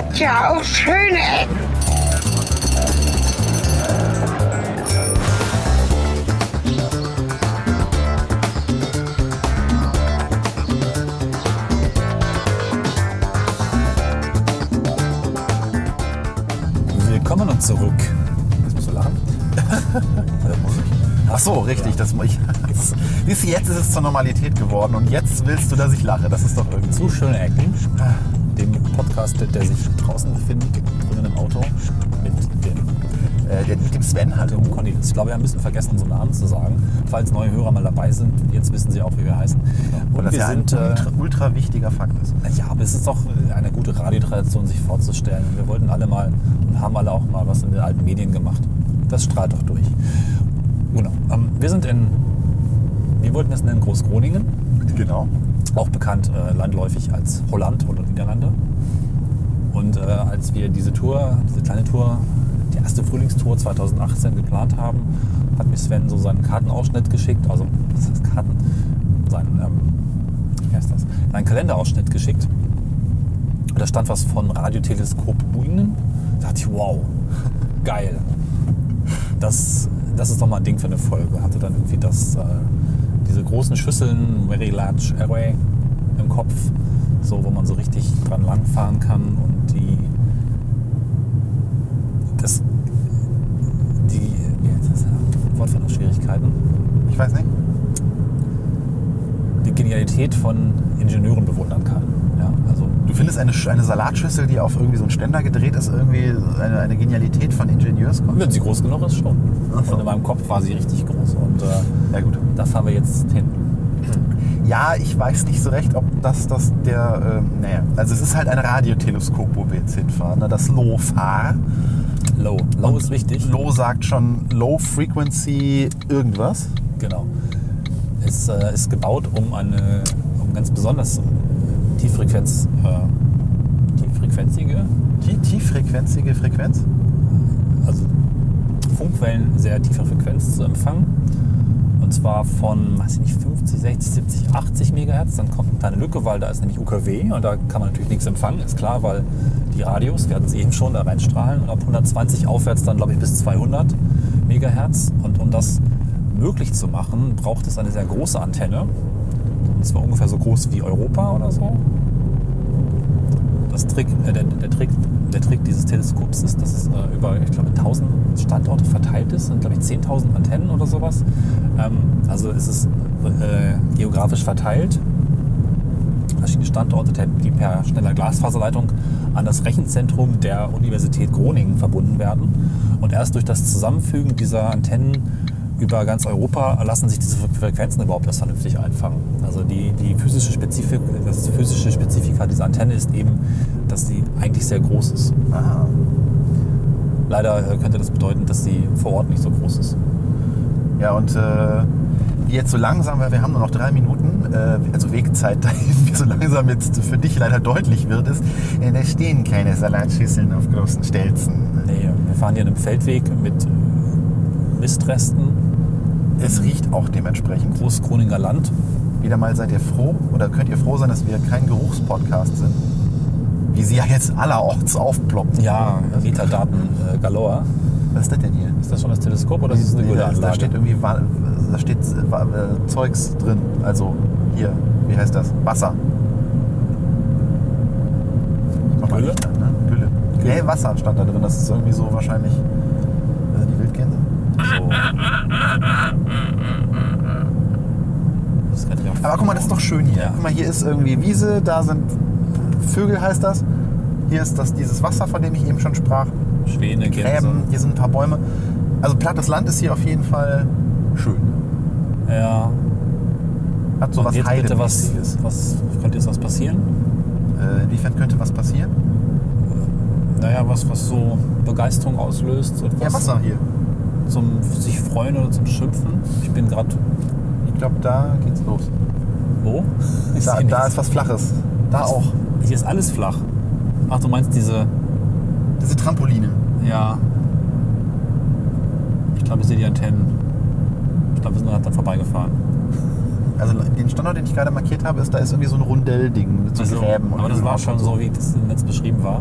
hat ja auch schöne Ecken. Willkommen und zurück. Jetzt musst du lachen. Oder muss ich? Ach so, richtig. Das, ich, das, siehst du, jetzt ist es zur Normalität geworden und jetzt willst du, dass ich lache. Das ist doch irgendwie. Zu schöne Ecken. Podcast, der sich draußen befindet, drinnen im Auto, mit dem, Äh, der, mit dem Sven halt. dem Conny. Ich glaube, wir haben ein bisschen vergessen, unseren Namen zu sagen. Falls neue Hörer mal dabei sind, jetzt wissen sie auch, wie wir heißen. Und Und das wir ja sind. ein Äh, ultra, ultra wichtiger Fakt ist. ja, aber es ist doch eine gute Radiotradition, sich vorzustellen. Wir wollten alle mal und haben alle auch mal was in den alten Medien gemacht. Das strahlt doch durch. Genau. Ähm, wir sind in, wir wollten es nennen, Großgroningen. Genau. Auch bekannt äh, landläufig als Holland oder Niederlande. Und äh, als wir diese Tour, diese kleine Tour, die erste Frühlingstour 2018 geplant haben, hat mir Sven so seinen Kartenausschnitt geschickt, also was heißt Karten? Seinen, ähm, wie heißt das? Seinen Kalenderausschnitt geschickt. Und da stand was von Radioteleskop Buinen. Da dachte ich, wow, geil. Das, das ist doch mal ein Ding für eine Folge. Hatte dann irgendwie das, äh, diese großen Schüsseln, Very Large Array Kopf, so wo man so richtig dran langfahren kann und die das die das? Wortfindungsschwierigkeiten, Ich weiß nicht. die Genialität von Ingenieuren bewundern kann. Ja, also Du findest eine, eine Salatschüssel, die auf irgendwie so einen Ständer gedreht ist, irgendwie eine, eine Genialität von Ingenieurskunst? wenn sie groß genug ist, schon. So. Und in meinem Kopf war sie richtig groß und äh, Ja gut. da fahren wir jetzt hin. Ja, ich weiß nicht so recht, ob das, das der, äh, naja, also es ist halt ein Radioteleskop, wo wir jetzt hinfahren, ne? das LOFAR. Low. Low ist wichtig. Low sagt schon Low Frequency irgendwas. Genau. Es äh, ist gebaut, um eine um ganz besonders äh, Tieffrequenz, äh, tieffrequenzige, Die tieffrequenzige Frequenz? also Funkwellen sehr tiefer Frequenz zu empfangen. Und zwar von, weiß ich nicht, 50, 60, 70, 80 Megahertz. Dann kommt eine kleine Lücke, weil da ist nämlich UKW und da kann man natürlich nichts empfangen, ist klar, weil die Radios, wir hatten es eben schon, da reinstrahlen. Und ab 120 aufwärts dann, glaube ich, bis 200 Megahertz. Und um das möglich zu machen, braucht es eine sehr große Antenne. Und zwar ungefähr so groß wie Europa oder so. Das Trick, äh, der, der, Trick, der Trick dieses Teleskops ist, dass es äh, über, ich glaube, 1000 Standorte verteilt ist. sind, glaube ich, 10.000 Antennen oder sowas. Ähm, also ist es äh, geografisch verteilt. Verschiedene Standorte, die per schneller Glasfaserleitung an das Rechenzentrum der Universität Groningen verbunden werden. Und erst durch das Zusammenfügen dieser Antennen über ganz Europa lassen sich diese Frequenzen überhaupt erst vernünftig einfangen. Also die, die physische, Spezifik, das physische Spezifika dieser Antenne ist eben, dass sie eigentlich sehr groß ist. Ah. Leider äh, könnte das bedeuten, dass sie vor Ort nicht so groß ist. Ja, und äh, jetzt so langsam, weil wir haben nur noch drei Minuten, äh, also Wegzeit dahin, wie so langsam jetzt für dich leider deutlich wird, ist, äh, da stehen keine Salatschüsseln auf großen Stelzen. Nee, wir fahren hier einen Feldweg mit äh, Mistresten, Es riecht auch dementsprechend. Großkroninger Land. Wieder mal seid ihr froh oder könnt ihr froh sein, dass wir kein Geruchspodcast sind. Wie sie ja jetzt allerorts aufploppen. Ja, Metadaten äh, galore. Was ist das denn hier? Ist das schon das Teleskop oder ist das eine Nee, gute da, da Anlage? steht irgendwie da steht äh, äh, Zeugs drin. Also hier, wie heißt das? Wasser. Ich mach mal Gülle? Licht an, ne? Gülle. Nee, Wasser stand da drin. Das ist irgendwie so wahrscheinlich. Also die Wildgänse. So. Aber guck mal, das ist doch schön hier. Ja. Guck mal, hier ist irgendwie Wiese, da sind Vögel, heißt das. Hier ist das, dieses Wasser, von dem ich eben schon sprach. Schwäne. Gräben, hier sind ein paar Bäume. Also plattes Land ist hier auf jeden Fall schön. Ja. Hat so Und was jetzt bitte was, was könnte jetzt was passieren? Äh, inwiefern könnte was passieren? Naja, was, was so Begeisterung auslöst. Und Ja, was Wasser hier. Zum sich freuen oder zum Schimpfen. Ich bin gerade. Ich glaube, da geht's los. Wo? Ich Da, da ist was Flaches. Da auch. Hier ist alles flach. Ach, du meinst diese. Diese Trampoline. Ja. Ich glaube, ich sehe die Antennen. Ich glaube, wir sind gerade dann vorbeigefahren. Also den Standort, den ich gerade markiert habe, ist, da ist irgendwie so ein Rundellding mit so Also, Gräben. aber das war schon so, wie das im Netz beschrieben war.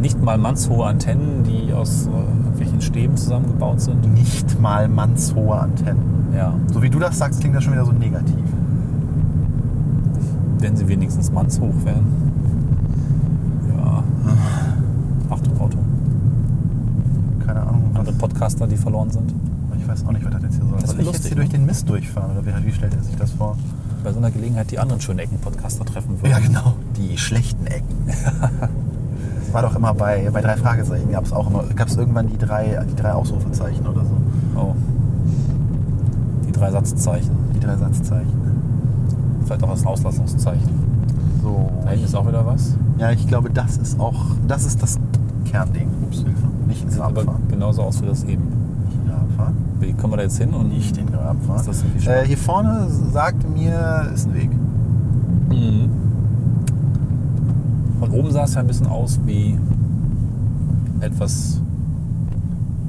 Nicht mal mannshohe Antennen, die aus äh, irgendwelchen Stäben zusammengebaut sind. Nicht mal mannshohe Antennen. Ja, So wie du das sagst, klingt das schon wieder so negativ. wenn sie wenigstens mannshoch wären. Ja. Achtung, Auto. Keine Ahnung. Andere Podcaster, die verloren sind. ich weiß auch nicht, was das jetzt hier soll. Das Soll ich jetzt hier durch ne? den Mist durchfahren? Oder wie, wie stellt er sich das vor? Bei so einer Gelegenheit die anderen schönen Ecken-Podcaster treffen würden. Ja, genau. Die schlechten Ecken. Das war doch immer bei, bei drei Fragezeichen. Gab es auch immer, gab es irgendwann die drei, die drei Ausrufezeichen oder so. Oh. Die drei Satzzeichen. Die drei Satzzeichen. Vielleicht auch das Auslassungszeichen. So. Da hinten ist auch wieder was. Ja, ich glaube, das ist auch, das ist das Kernding. Ups, Hilfe. Nicht ins Sieht Grab aber fahren. genauso aus wie das eben. Nicht in den Grab fahren. Wie kommen wir da jetzt hin? Und Nicht in den Grab fahren. Ist das irgendwie äh, hier vorne sagt mir, ist ein Weg. Mhm. Von oben sah es ja ein bisschen aus wie etwas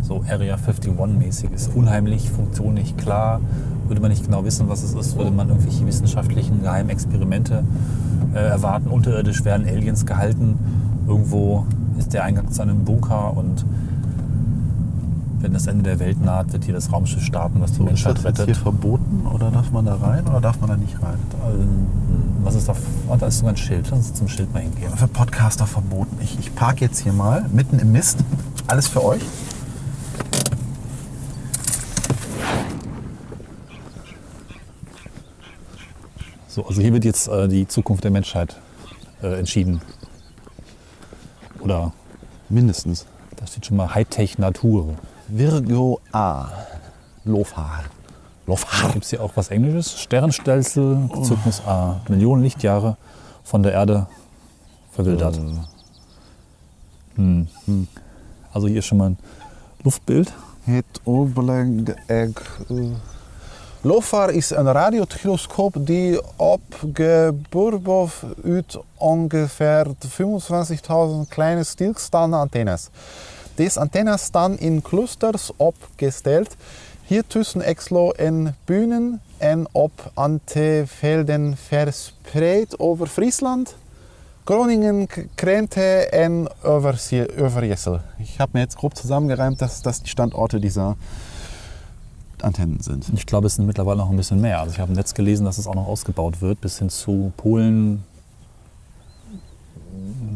so Area 51-mäßiges. Unheimlich, Funktion nicht klar. Würde man nicht genau wissen, was es ist, würde man irgendwelche wissenschaftlichen geheimen Experimente äh, erwarten. Unterirdisch werden Aliens gehalten. Irgendwo ist der Eingang zu einem Bunker und wenn das Ende der Welt naht, wird hier das Raumschiff starten, was die Ist Menschheit das jetzt rettet. hier verboten oder darf man da rein oder darf man da nicht rein? Ähm, Was ist da? Oh, da ist sogar ein Schild. Lass uns zum Schild mal hingehen. Für Podcaster verboten. Ich, ich parke jetzt hier mal mitten im Mist. Alles für euch. So, also hier wird jetzt äh, die Zukunft der Menschheit äh, entschieden. Oder Mindestens. da steht schon mal Hightech Natur. Virgo A. Lofar. Lofar. Gibt es hier auch was Englisches? Sternenstelzel, Zyklus A. Millionen Lichtjahre von der Erde verwildert. Hm. Also hier ist schon mal ein Luftbild. Het overleg ik. LOFAR is een radiotelescoop die opgebouwd uit ongeveer 25.000 kleine stilstaande antennes. Deze antennes staan in clusters opgesteld, hier tussen Exlo en Bühnen en op antenvelden verspreid over Friesland, Groningen, Krente en Oversie- Overijssel. Ich habe mir jetzt grob zusammengereimt, dass das die Standorte dieser Antennen sind. Ich glaube, es sind mittlerweile noch ein bisschen mehr. Also ich habe im Netz gelesen, dass es auch noch ausgebaut wird, bis hin zu Polen,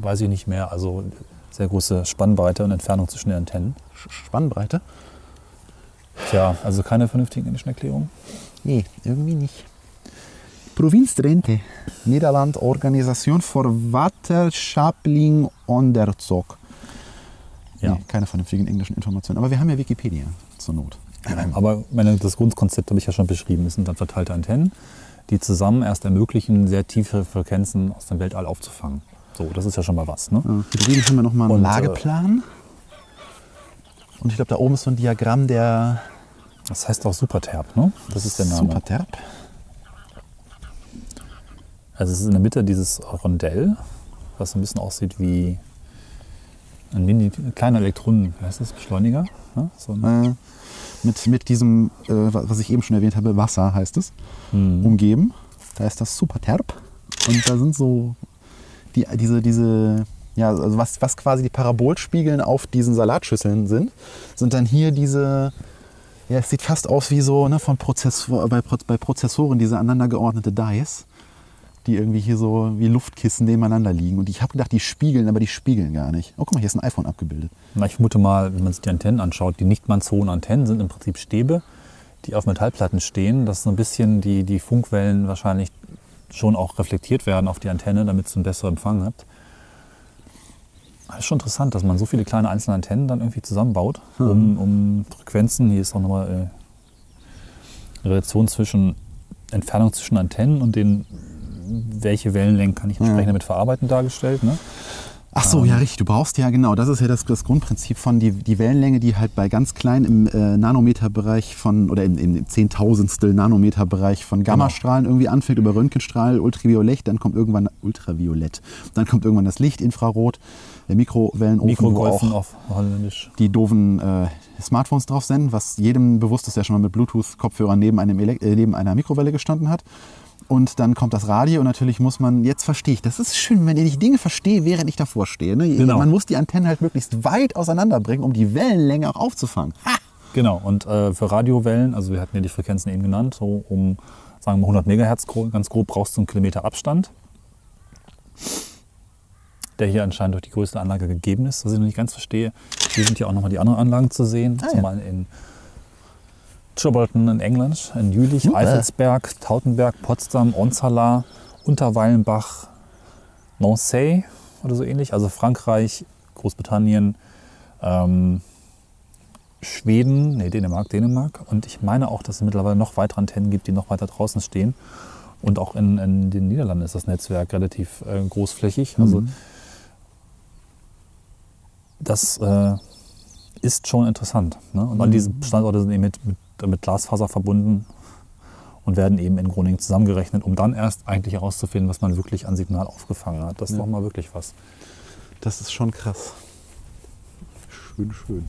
weiß ich nicht mehr. Also sehr große Spannbreite und Entfernung zwischen den Antennen. Spannbreite? Tja, also keine vernünftigen englischen Erklärungen. Nee, irgendwie nicht. Provinz Drenthe, Nederland, Organisation für Waterschappling Onderzog. Ja. Nee, keine vernünftigen englischen Informationen. Aber wir haben ja Wikipedia zur Not. Aber meine, das Grundkonzept habe ich ja schon beschrieben. Es sind dann verteilte Antennen, die zusammen erst ermöglichen, sehr tiefe Frequenzen aus dem Weltall aufzufangen. So, das ist ja schon mal was. Ne? Ja, Hier drüben haben wir nochmal einen Und, äh, Lageplan. Und ich glaube, da oben ist so ein Diagramm der Das heißt auch Superterp, ne? Das ist der Name. Superterp. Also es ist in der Mitte dieses Rondell, was so ein bisschen aussieht wie ein mini, kleiner Elektronen, wie heißt das, Beschleuniger? Ja, so ein, Äh, mit, mit diesem, äh, was ich eben schon erwähnt habe, Wasser heißt es, Mhm. umgeben. Da ist das Superterp. Und da sind so die, diese, diese, ja, also was, was quasi die Parabolspiegeln auf diesen Salatschüsseln sind, sind dann hier diese, ja, es sieht fast aus wie so ne, von Prozessor, bei, bei Prozessoren diese aneinander geordnete Dice, die irgendwie hier so wie Luftkissen nebeneinander liegen. Und ich habe gedacht, die spiegeln, aber die spiegeln gar nicht. Oh, guck mal, hier ist ein iPhone abgebildet. Na, ich vermute mal, wenn man sich die Antennen anschaut, die nicht mannshohen Antennen sind im Prinzip Stäbe, die auf Metallplatten stehen, dass so ein bisschen die, die Funkwellen wahrscheinlich schon auch reflektiert werden auf die Antenne, damit es einen besseren Empfang hat. Das ist schon interessant, dass man so viele kleine einzelne Antennen dann irgendwie zusammenbaut, um, um Frequenzen, hier ist auch nochmal äh, Relation zwischen Entfernung zwischen Antennen und den, welche Wellenlängen kann ich entsprechend damit verarbeiten, dargestellt. Ne? Ach so, ja, richtig. Du brauchst ja genau, das ist ja das, das Grundprinzip von die, die Wellenlänge, die halt bei ganz klein im äh, Nanometerbereich von oder im, im Zehntausendstel Nanometerbereich von Gammastrahlen irgendwie anfängt über Röntgenstrahl, Ultraviolett, dann kommt irgendwann Ultraviolett, dann kommt irgendwann das Licht, Infrarot, der Mikrowellenofen, Mikrogolfen wo auch auf Holländisch. die doofen äh, Smartphones drauf senden, was jedem bewusst ist, der schon mal mit Bluetooth-Kopfhörern neben, einem äh, neben einer Mikrowelle gestanden hat. Und dann kommt das Radio und natürlich muss man, jetzt verstehe ich, das ist schön, wenn ich Dinge verstehe, während ich davor stehe. Ne? Genau. Man muss die Antennen halt möglichst weit auseinanderbringen, um die Wellenlänge auch aufzufangen. Ha! Genau, und äh, für Radiowellen, also wir hatten ja die Frequenzen eben genannt, so um, sagen wir 100 Megahertz gro- ganz grob, brauchst du einen Kilometer Abstand, der hier anscheinend durch die größte Anlage gegeben ist. Was ich noch nicht ganz verstehe, hier sind ja auch nochmal die anderen Anlagen zu sehen, Ah, ja. Beispiel in Chilbolton in England, in Jülich, Super. Eifelsberg, Tautenberg, Potsdam, Onsala, Unterweilenbach, Nancy oder so ähnlich, also Frankreich, Großbritannien, ähm, Schweden, nee, Dänemark, Dänemark. Und ich meine auch, dass es mittlerweile noch weitere Antennen gibt, die noch weiter draußen stehen. Und auch in, in den Niederlanden ist das Netzwerk relativ äh, großflächig. Also das äh, ist schon interessant. Ne? Und all diese Standorte sind eben mit, mit, mit Glasfaser verbunden und werden eben in Groningen zusammengerechnet, um dann erst eigentlich herauszufinden, was man wirklich an Signal aufgefangen hat. Das ist Ja. doch mal wirklich was. Das ist schon krass. Schön, schön.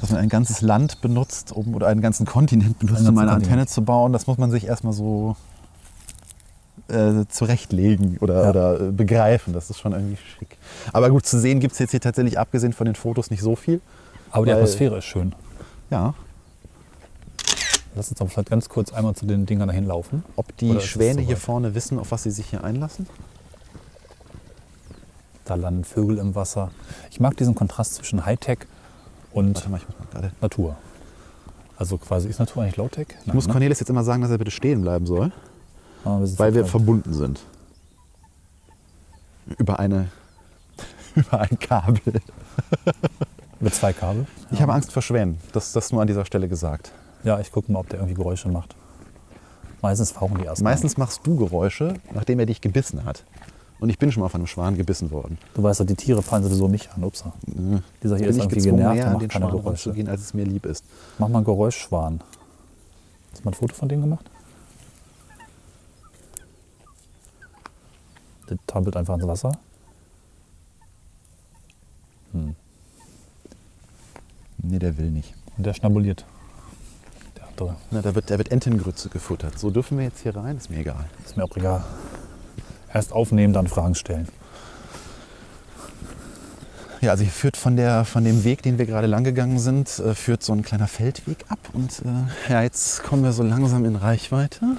Dass man ein ganzes Land benutzt, um, oder einen ganzen Kontinent benutzt, Einen um eine Antenne Kontinent. zu bauen, das muss man sich erstmal so äh, zurechtlegen oder, Ja. oder äh, begreifen. Das ist schon irgendwie schick. Aber gut, zu sehen gibt es jetzt hier tatsächlich, abgesehen von den Fotos, nicht so viel. Aber die Weil- Atmosphäre ist schön. Ja. Lass uns doch vielleicht ganz kurz einmal zu den Dingern dahin laufen. Ob die Schwäne soweit? hier vorne wissen, auf was sie sich hier einlassen? Da landen Vögel im Wasser. Ich mag diesen Kontrast zwischen Hightech und Warte mal, ich muss mal gerade. Natur. Also quasi ist Natur eigentlich Low-Tech? Ich muss ne? Cornelis jetzt immer sagen, dass er bitte stehen bleiben soll, Ah, weil wir verbunden sind. Über eine über ein Kabel. mit zwei Kabel. Ich habe Angst vor Schwänen. Das, das nur an dieser Stelle gesagt. Ja, ich gucke mal, ob der irgendwie Geräusche macht. Meistens fauchen die erst. Meistens machst du Geräusche, nachdem er dich gebissen hat. Und ich bin schon mal von einem Schwan gebissen worden. Du weißt ja, die Tiere fallen sowieso nicht an. Upsa. Dieser hier bin ist ich irgendwie genervt, der an macht den keine Schwan Geräusche. ranzugehen, als es mir lieb ist. Mach mal ein Geräuschschwan. Hast du mal ein Foto von dem gemacht? Der trampelt einfach ins Wasser. Nee, der will nicht. Und der schnabuliert. Der andere. Na, da wird, da wird Entengrütze gefuttert. So dürfen wir jetzt hier rein? Ist mir egal. Ist mir auch egal. Erst aufnehmen, dann Fragen stellen. Ja, also hier führt von, der, von dem Weg, den wir gerade lang gegangen sind, äh, führt so ein kleiner Feldweg ab. Und äh, ja, jetzt kommen wir so langsam in Reichweite.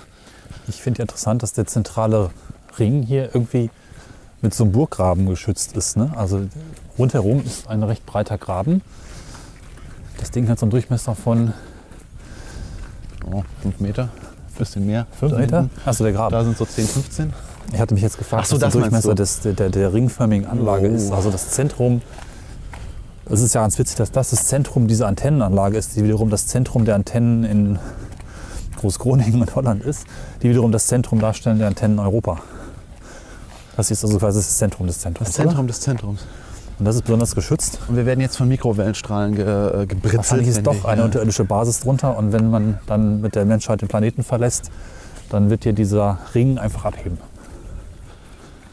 Ich finde ja interessant, dass der zentrale Ring hier irgendwie mit so einem Burggraben geschützt ist. Ne? Also rundherum ist ein recht breiter Graben. Das Ding hat so einen Durchmesser von Oh, fünf Meter, bisschen mehr. 5 Da Meter. Achso, der Graben. Da sind so 10, 15. Ich hatte mich jetzt gefragt, so, was der Durchmesser du. des, der, der, der ringförmigen Anlage Oh. ist. Also das Zentrum. Es ist ja ganz witzig, dass das das Zentrum dieser Antennenanlage ist, die wiederum das Zentrum der Antennen in Großgroningen und Holland ist, die wiederum das Zentrum darstellen der Antennen in Europa. Das ist also quasi das Zentrum des Zentrums. Das Zentrum des Zentrums. Oder? Und das ist besonders geschützt. Und wir werden jetzt von Mikrowellenstrahlen ge, äh, gebritzelt. Wahrscheinlich ist doch eine hier- unterirdische Basis drunter und wenn man dann mit der Menschheit den Planeten verlässt, dann wird hier dieser Ring einfach abheben.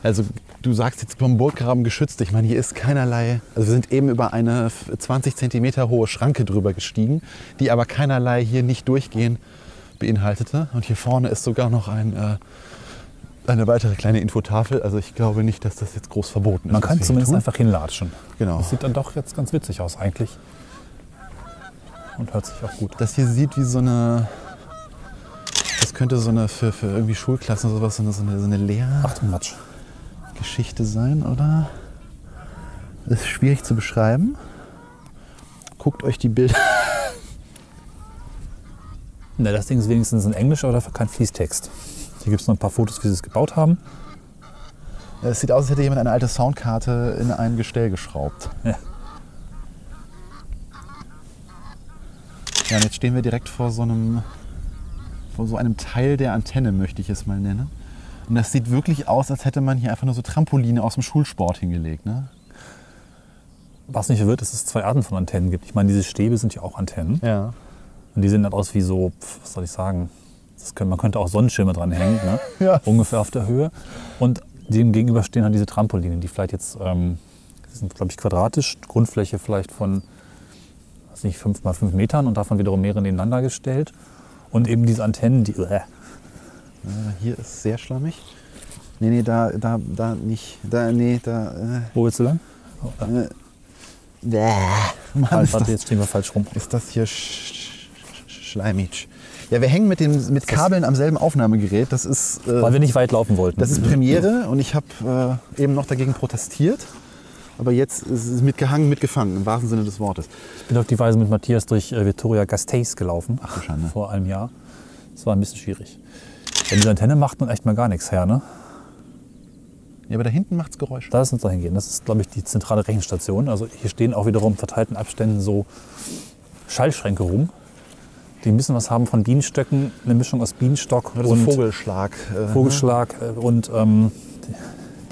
Also du sagst jetzt vom Burggraben geschützt. Ich meine, hier ist keinerlei. Also wir sind eben über eine f- 20 Zentimeter hohe Schranke drüber gestiegen, die aber keinerlei hier nicht durchgehen beinhaltete. Und hier vorne ist sogar noch ein, äh, eine weitere kleine Infotafel. Also ich glaube nicht, dass das jetzt groß verboten ist. Man kann zumindest einfach hinlatschen. Genau. Das sieht dann doch jetzt ganz witzig aus eigentlich. Und hört sich auch gut. Das hier sieht wie so eine. Das könnte so eine für, für irgendwie Schulklassen oder sowas, so eine, so eine, so eine. Lehrgeschichte sein, oder? Das ist schwierig zu beschreiben. Guckt euch die Bilder. Na, das Ding ist wenigstens in Englisch, aber dafür kein Fließtext. Hier gibt es noch ein paar Fotos, wie sie es gebaut haben. Es sieht aus, als hätte jemand eine alte Soundkarte in ein Gestell geschraubt. Ja. Ja, und jetzt stehen wir direkt vor so einem, vor so einem Teil der Antenne, möchte ich es mal nennen. Und das sieht wirklich aus, als hätte man hier einfach nur so Trampoline aus dem Schulsport hingelegt. Ne? Was mich verwirrt, ist, dass es zwei Arten von Antennen gibt. Ich meine, diese Stäbe sind ja auch Antennen. Ja. Und die sehen dann aus wie so, was soll ich sagen, können, man könnte auch Sonnenschirme dran hängen, ne? Ja. ungefähr auf der Höhe. Und dem gegenüber stehen halt diese Trampoline, die vielleicht jetzt ähm, Die sind, glaube ich, quadratisch. Grundfläche vielleicht von, weiß nicht, 5 mal 5 Metern und davon wiederum mehrere nebeneinander gestellt. Und eben diese Antennen, die. Äh, Äh, hier ist sehr schlammig. Nee, nee, da, da, da nicht. Da, nee, da. wo willst du lang? Äh, äh, bäh. Mann, Halt, ist, warte, das, jetzt stehen wir falsch rum. ist das hier sch sch schleimig. Ja, wir hängen mit, den, mit Kabeln am selben Aufnahmegerät. Das ist, äh, Weil wir nicht weit laufen wollten. das ist Premiere und ich habe äh, eben noch dagegen protestiert. Aber jetzt ist es mitgehangen, mitgefangen, im wahrsten Sinne des Wortes. Ich bin auf die Weise mit Matthias durch äh, Victoria Gasteiz gelaufen. Ach du Schande. Vor einem Jahr. Das war ein bisschen schwierig. Ja, diese Antenne macht nun echt mal gar nichts her, ne? Ja, aber da hinten macht's Geräusche. Da ist uns dahin gehen. Das ist, glaube ich, die zentrale Rechenstation. Also hier stehen auch wiederum in verteilten Abständen so Schallschränke rum, die bisschen was haben von Bienenstöcken, eine Mischung aus Bienenstock Oder so und Vogelschlag. Äh, Vogelschlag äh, und ähm,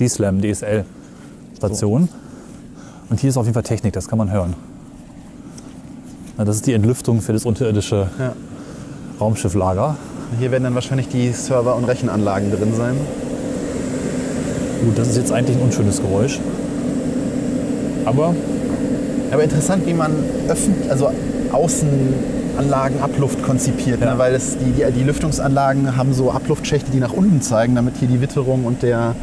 D-Slam, DSL-Station. Und hier ist auf jeden Fall Technik, das kann man hören. Na, das ist die Entlüftung für das unterirdische Ja. Raumschifflager. Hier werden dann wahrscheinlich die Server und Rechenanlagen drin sein. Gut, das ist jetzt eigentlich ein unschönes Geräusch. Aber Aber interessant, wie man öffentlich, also Außenanlagen, Abluft konzipiert. Ja. Ne? Weil es, die, die, die Lüftungsanlagen haben so Abluftschächte, die nach unten zeigen, damit hier die Witterung und der,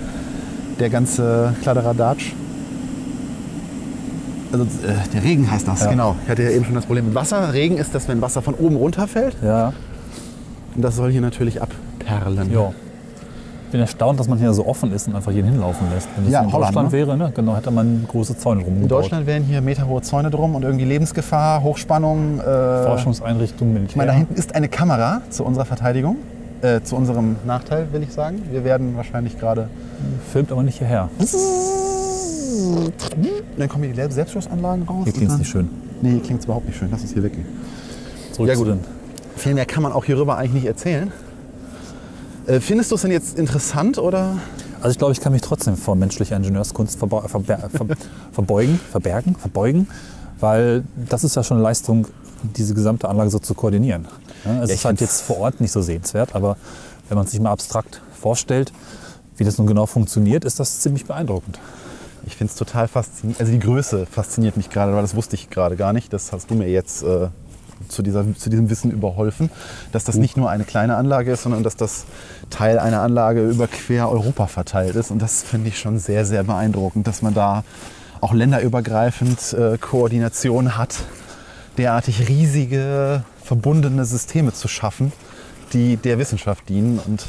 der ganze Kladderadatsch. Also äh, der Regen heißt das, Ja. genau. Ich hatte ja eben schon das Problem mit Wasser. Regen ist das, wenn Wasser von oben runterfällt. ja, Und das soll hier natürlich abperlen. ja. Ich bin erstaunt, dass man hier so offen ist und einfach hier hinlaufen lässt. Wenn das Ja, in Holland, Deutschland ne? wäre, ne? genau, hätte man große Zäune In rumgebaut. Deutschland wären hier meterhohe Zäune drum und irgendwie Lebensgefahr, Hochspannung. Äh, Forschungseinrichtungen, Militär. Ich meine, da hinten ist eine Kamera zu unserer Verteidigung. Äh, zu unserem Nachteil, will ich sagen. Wir werden wahrscheinlich gerade. Filmt aber nicht hierher. Dann kommen hier die Selbstschussanlagen raus. Hier klingt es nicht schön. Nee, hier klingt es überhaupt nicht schön. Lass uns hier weggehen. Zurück Ja, zu gut. Viel mehr kann man auch hierüber eigentlich nicht erzählen. Äh, findest du es denn jetzt interessant oder? Also ich glaube, ich kann mich trotzdem vor menschlicher Ingenieurskunst verba- verber ver verbeugen, verbergen, verbeugen, weil das ist ja schon eine Leistung, diese gesamte Anlage so zu koordinieren. Ja, es ich ist halt jetzt vor Ort nicht so sehenswert, aber wenn man sich mal abstrakt vorstellt, wie das nun genau funktioniert, ist das ziemlich beeindruckend. Ich finde es total faszinierend. Also die Größe fasziniert mich gerade, weil das wusste ich gerade gar nicht. Das hast du mir jetzt äh, zu, dieser, zu diesem Wissen überholfen, dass das nicht nur eine kleine Anlage ist, sondern dass das Teil einer Anlage über quer Europa verteilt ist. Und das finde ich schon sehr, sehr beeindruckend, dass man da auch länderübergreifend äh, Koordination hat, derartig riesige, verbundene Systeme zu schaffen, die der Wissenschaft dienen. Und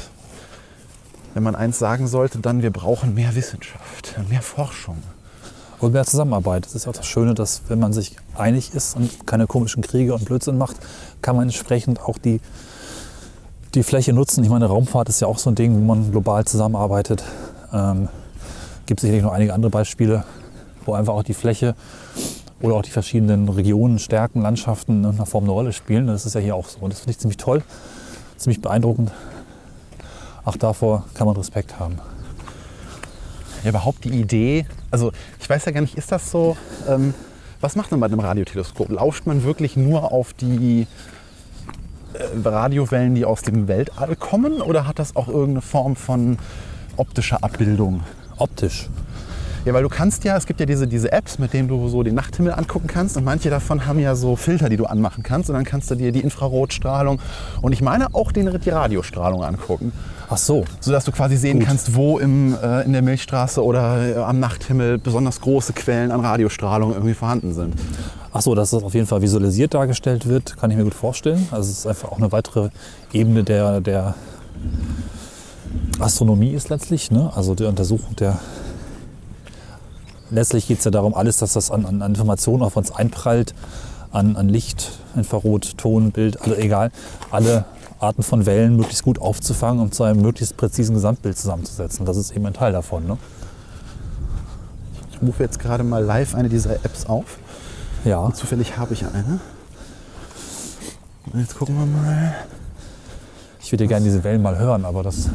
wenn man eins sagen sollte, dann wir brauchen mehr Wissenschaft, mehr Forschung. Und mehr Zusammenarbeit. Das ist auch das Schöne, dass wenn man sich einig ist und keine komischen Kriege und Blödsinn macht, kann man entsprechend auch die, die Fläche nutzen. Ich meine, Raumfahrt ist ja auch so ein Ding, wo man global zusammenarbeitet. Ähm, gibt sicherlich noch einige andere Beispiele, wo einfach auch die Fläche oder auch die verschiedenen Regionen, Stärken, Landschaften in einer Form eine Rolle spielen. Das ist ja hier auch so. Und das finde ich ziemlich toll, ziemlich beeindruckend. Auch davor kann man Respekt haben. Ja, überhaupt die Idee, also ich weiß ja gar nicht, ist das so, ähm, was macht man bei einem Radioteleskop? Lauscht man wirklich nur auf die äh, Radiowellen, die aus dem Weltall kommen oder hat das auch irgendeine Form von optischer Abbildung? Optisch. Ja, weil du kannst ja, es gibt ja diese, diese Apps, mit denen du so den Nachthimmel angucken kannst und manche davon haben ja so Filter, die du anmachen kannst und dann kannst du dir die Infrarotstrahlung und ich meine auch den, die Radiostrahlung angucken. Ach so, sodass du quasi sehen Gut. kannst, wo im, äh, in der Milchstraße oder äh, am Nachthimmel besonders große Quellen an Radiostrahlung irgendwie vorhanden sind. Ach so, dass das auf jeden Fall visualisiert dargestellt wird, kann ich mir gut vorstellen. Also es ist einfach auch eine weitere Ebene der, der Astronomie ist letztlich, ne? also der Untersuchung der... Letztlich geht es ja darum, alles, dass das an, an Informationen auf uns einprallt, an, an Licht, Infrarot, Ton, Bild, alle, egal, alle Arten von Wellen möglichst gut aufzufangen und zu einem möglichst präzisen Gesamtbild zusammenzusetzen. Das ist eben ein Teil davon. Ne? Ich rufe jetzt gerade mal live eine dieser Apps auf. Ja, Und zufällig habe ich eine. Und jetzt gucken wir mal. Ich würde gerne diese Wellen mal hören, aber das.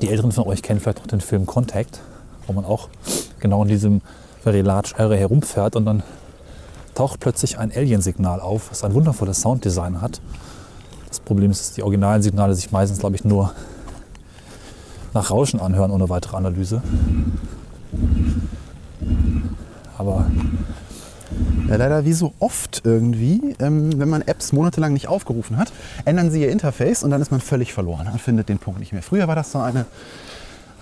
Die Älteren von euch kennen vielleicht auch den Film Contact, wo man auch genau in diesem Very Large Area herumfährt und dann taucht plötzlich ein Alien-Signal auf, was ein wundervolles Sounddesign hat. Das Problem ist, dass die originalen Signale sich meistens, glaube ich, nur nach Rauschen anhören ohne weitere Analyse. Aber Ja, leider wie so oft irgendwie, ähm, wenn man Apps monatelang nicht aufgerufen hat, ändern sie ihr Interface und dann ist man völlig verloren und findet den Punkt nicht mehr. Früher war das so eine,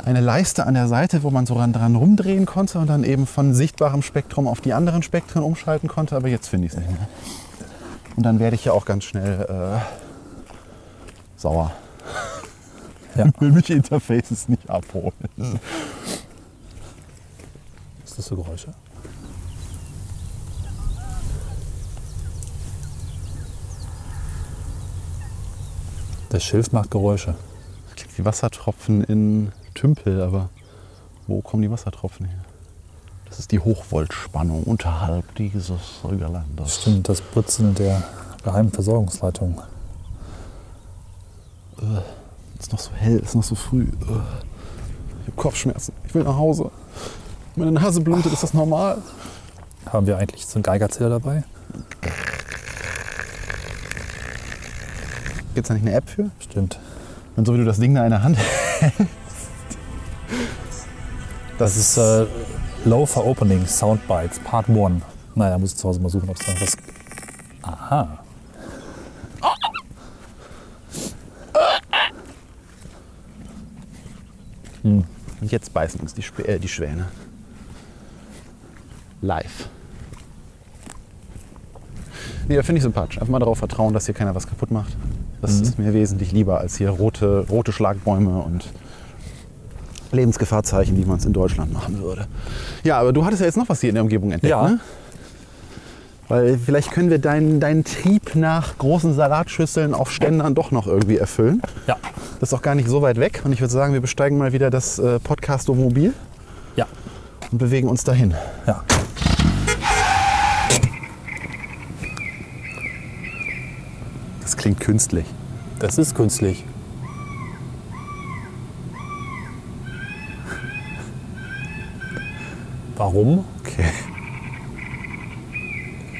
eine Leiste an der Seite, wo man so ran, dran rumdrehen konnte und dann eben von sichtbarem Spektrum auf die anderen Spektren umschalten konnte, aber jetzt finde ich es nicht mehr. Und dann werde ich ja auch ganz schnell äh, sauer. Ja. Will mich Interfaces nicht abholen. ist das so Geräusche? Das Schilf macht Geräusche. Klingt wie Wassertropfen in Tümpel, aber wo kommen die Wassertropfen her? Das ist die Hochvoltspannung unterhalb dieses Gelandes. Stimmt, das Brutzeln der geheimen Versorgungsleitung. Es ist noch so hell, es ist noch so früh. Ugh. Ich habe Kopfschmerzen. Ich will nach Hause. Meine Nase blutet, ist das normal? Haben wir eigentlich so einen Geigerzähler dabei? Gibt es da nicht eine App für? Stimmt. Und so wie du das Ding da in der Hand hältst. Das ist äh, Low for Opening Soundbites Part 1. Naja, muss ich zu Hause mal suchen, ob es da was. Aha. Und jetzt beißen uns die, Sp äh, die Schwäne. Live. Nee, finde ich sympathisch. Einfach mal darauf vertrauen, dass hier keiner was kaputt macht. Das ist mir wesentlich lieber als hier rote, rote Schlagbäume und Lebensgefahrzeichen, wie man es in Deutschland machen würde. Ja, aber du hattest ja jetzt noch was hier in der Umgebung entdeckt, Ja. ne? Weil vielleicht können wir deinen, deinen Trieb nach großen Salatschüsseln auf Ständern doch noch irgendwie erfüllen. Ja. Das ist auch gar nicht so weit weg. Und ich würde sagen, wir besteigen mal wieder das äh, Podcast-Mobil Ja. und bewegen uns dahin. Ja. Das klingt künstlich. Das ist künstlich. Warum? Okay.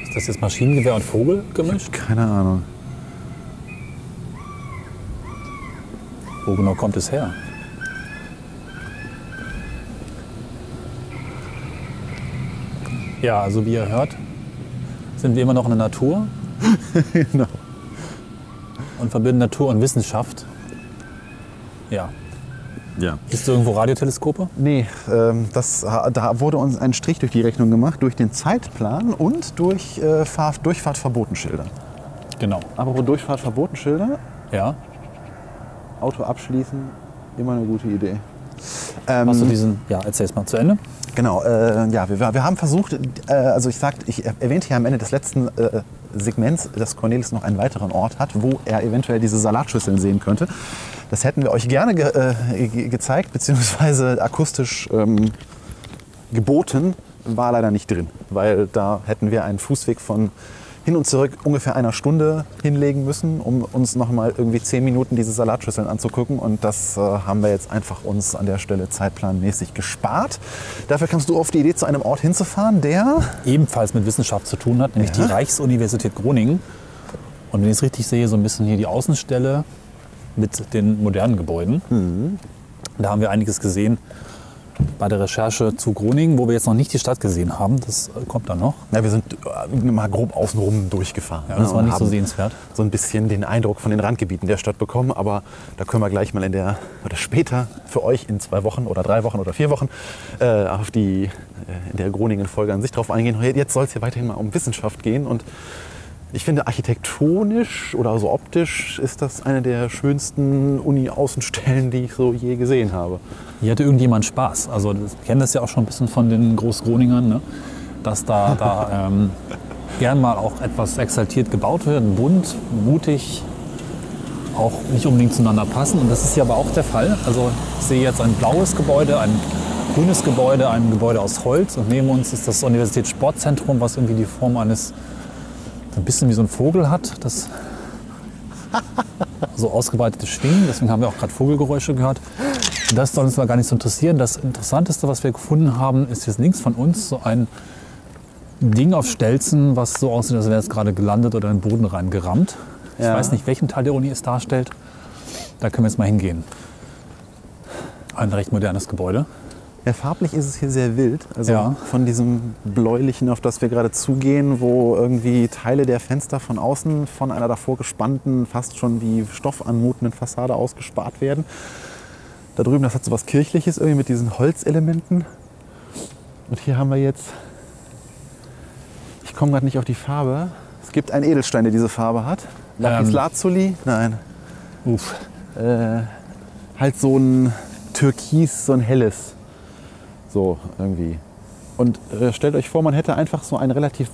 Ist das jetzt Maschinengewehr und Vogel gemischt? Keine Ahnung. Wo genau kommt es her? Ja, also wie ihr hört, sind wir immer noch in der Natur genau. und verbinden Natur und Wissenschaft. Ja. Ja. Ist irgendwo Radioteleskope? Nee, ähm, das, da wurde uns ein Strich durch die Rechnung gemacht, durch den Zeitplan und durch äh, Fahr Durchfahrtverbotenschilder. Genau. Apropos Durchfahrtverbotenschilder, Ja. Auto abschließen, immer eine gute Idee. Ähm, Hast du diesen, ja, erzähl's mal zu Ende. Genau, äh, ja, wir, wir haben versucht, äh, also ich sagte, ich erwähnte ja am Ende des letzten äh, Segments, dass Cornelis noch einen weiteren Ort hat, wo er eventuell diese Salatschüsseln sehen könnte. Das hätten wir euch gerne ge äh, ge gezeigt, beziehungsweise akustisch ähm, geboten, war leider nicht drin, weil da hätten wir einen Fußweg von hin und zurück ungefähr einer Stunde hinlegen müssen, um uns noch mal irgendwie zehn Minuten diese Salatschüsseln anzugucken. Und das äh, haben wir jetzt einfach uns an der Stelle zeitplanmäßig gespart. Dafür kamst du auf die Idee, zu einem Ort hinzufahren, der Ebenfalls mit Wissenschaft zu tun hat, nämlich Ja. die Reichsuniversität Groningen. Und wenn ich es richtig sehe, so ein bisschen hier die Außenstelle mit den modernen Gebäuden. Mhm. Da haben wir einiges gesehen bei der Recherche zu Groningen, wo wir jetzt noch nicht die Stadt gesehen haben. Das äh, kommt dann noch. Ja, wir sind äh, mal grob außenrum durchgefahren. Ja, das ne, war und nicht so sehenswert. So ein bisschen den Eindruck von den Randgebieten der Stadt bekommen, aber da können wir gleich mal in der oder später für euch in zwei Wochen oder drei Wochen oder vier Wochen äh, auf die äh, in der Groningen-Folge an sich drauf eingehen. Jetzt soll es hier weiterhin mal um Wissenschaft gehen und ich finde architektonisch oder so optisch ist das eine der schönsten Uni-Außenstellen, die ich so je gesehen habe. Hier hatte irgendjemand Spaß. Also wir kennen das ja auch schon ein bisschen von den Großgroningern, ne? dass da, da ähm, gern mal auch etwas exaltiert gebaut wird, bunt, mutig, auch nicht unbedingt zueinander passen. Und das ist hier aber auch der Fall. Also ich sehe jetzt ein blaues Gebäude, ein grünes Gebäude, ein Gebäude aus Holz und neben uns ist das Universitätssportzentrum, was irgendwie die Form eines, ein bisschen wie so ein Vogel hat, das so ausgebreitete Schwingen. Deswegen haben wir auch gerade Vogelgeräusche gehört. Das soll uns aber gar nicht so interessieren. Das Interessanteste, was wir gefunden haben, ist jetzt links von uns so ein Ding auf Stelzen, was so aussieht, als wäre es gerade gelandet oder in den Boden reingerammt. Ich Ja. weiß nicht, welchen Teil der Uni es darstellt. Da können wir jetzt mal hingehen. Ein recht modernes Gebäude. Ja, farblich ist es hier sehr wild. Also Ja. von diesem bläulichen, auf das wir gerade zugehen, wo irgendwie Teile der Fenster von außen von einer davor gespannten, fast schon wie Stoff anmutenden Fassade ausgespart werden. Da drüben, das hat so was Kirchliches irgendwie mit diesen Holzelementen. Und hier haben wir jetzt, ich komme gerade nicht auf die Farbe. Es gibt einen Edelstein, der diese Farbe hat. Lapis Ähm. Lazuli? Nein. Uff. Äh, halt so ein Türkis, so ein helles. So irgendwie. Und äh, stellt euch vor, man hätte einfach so ein relativ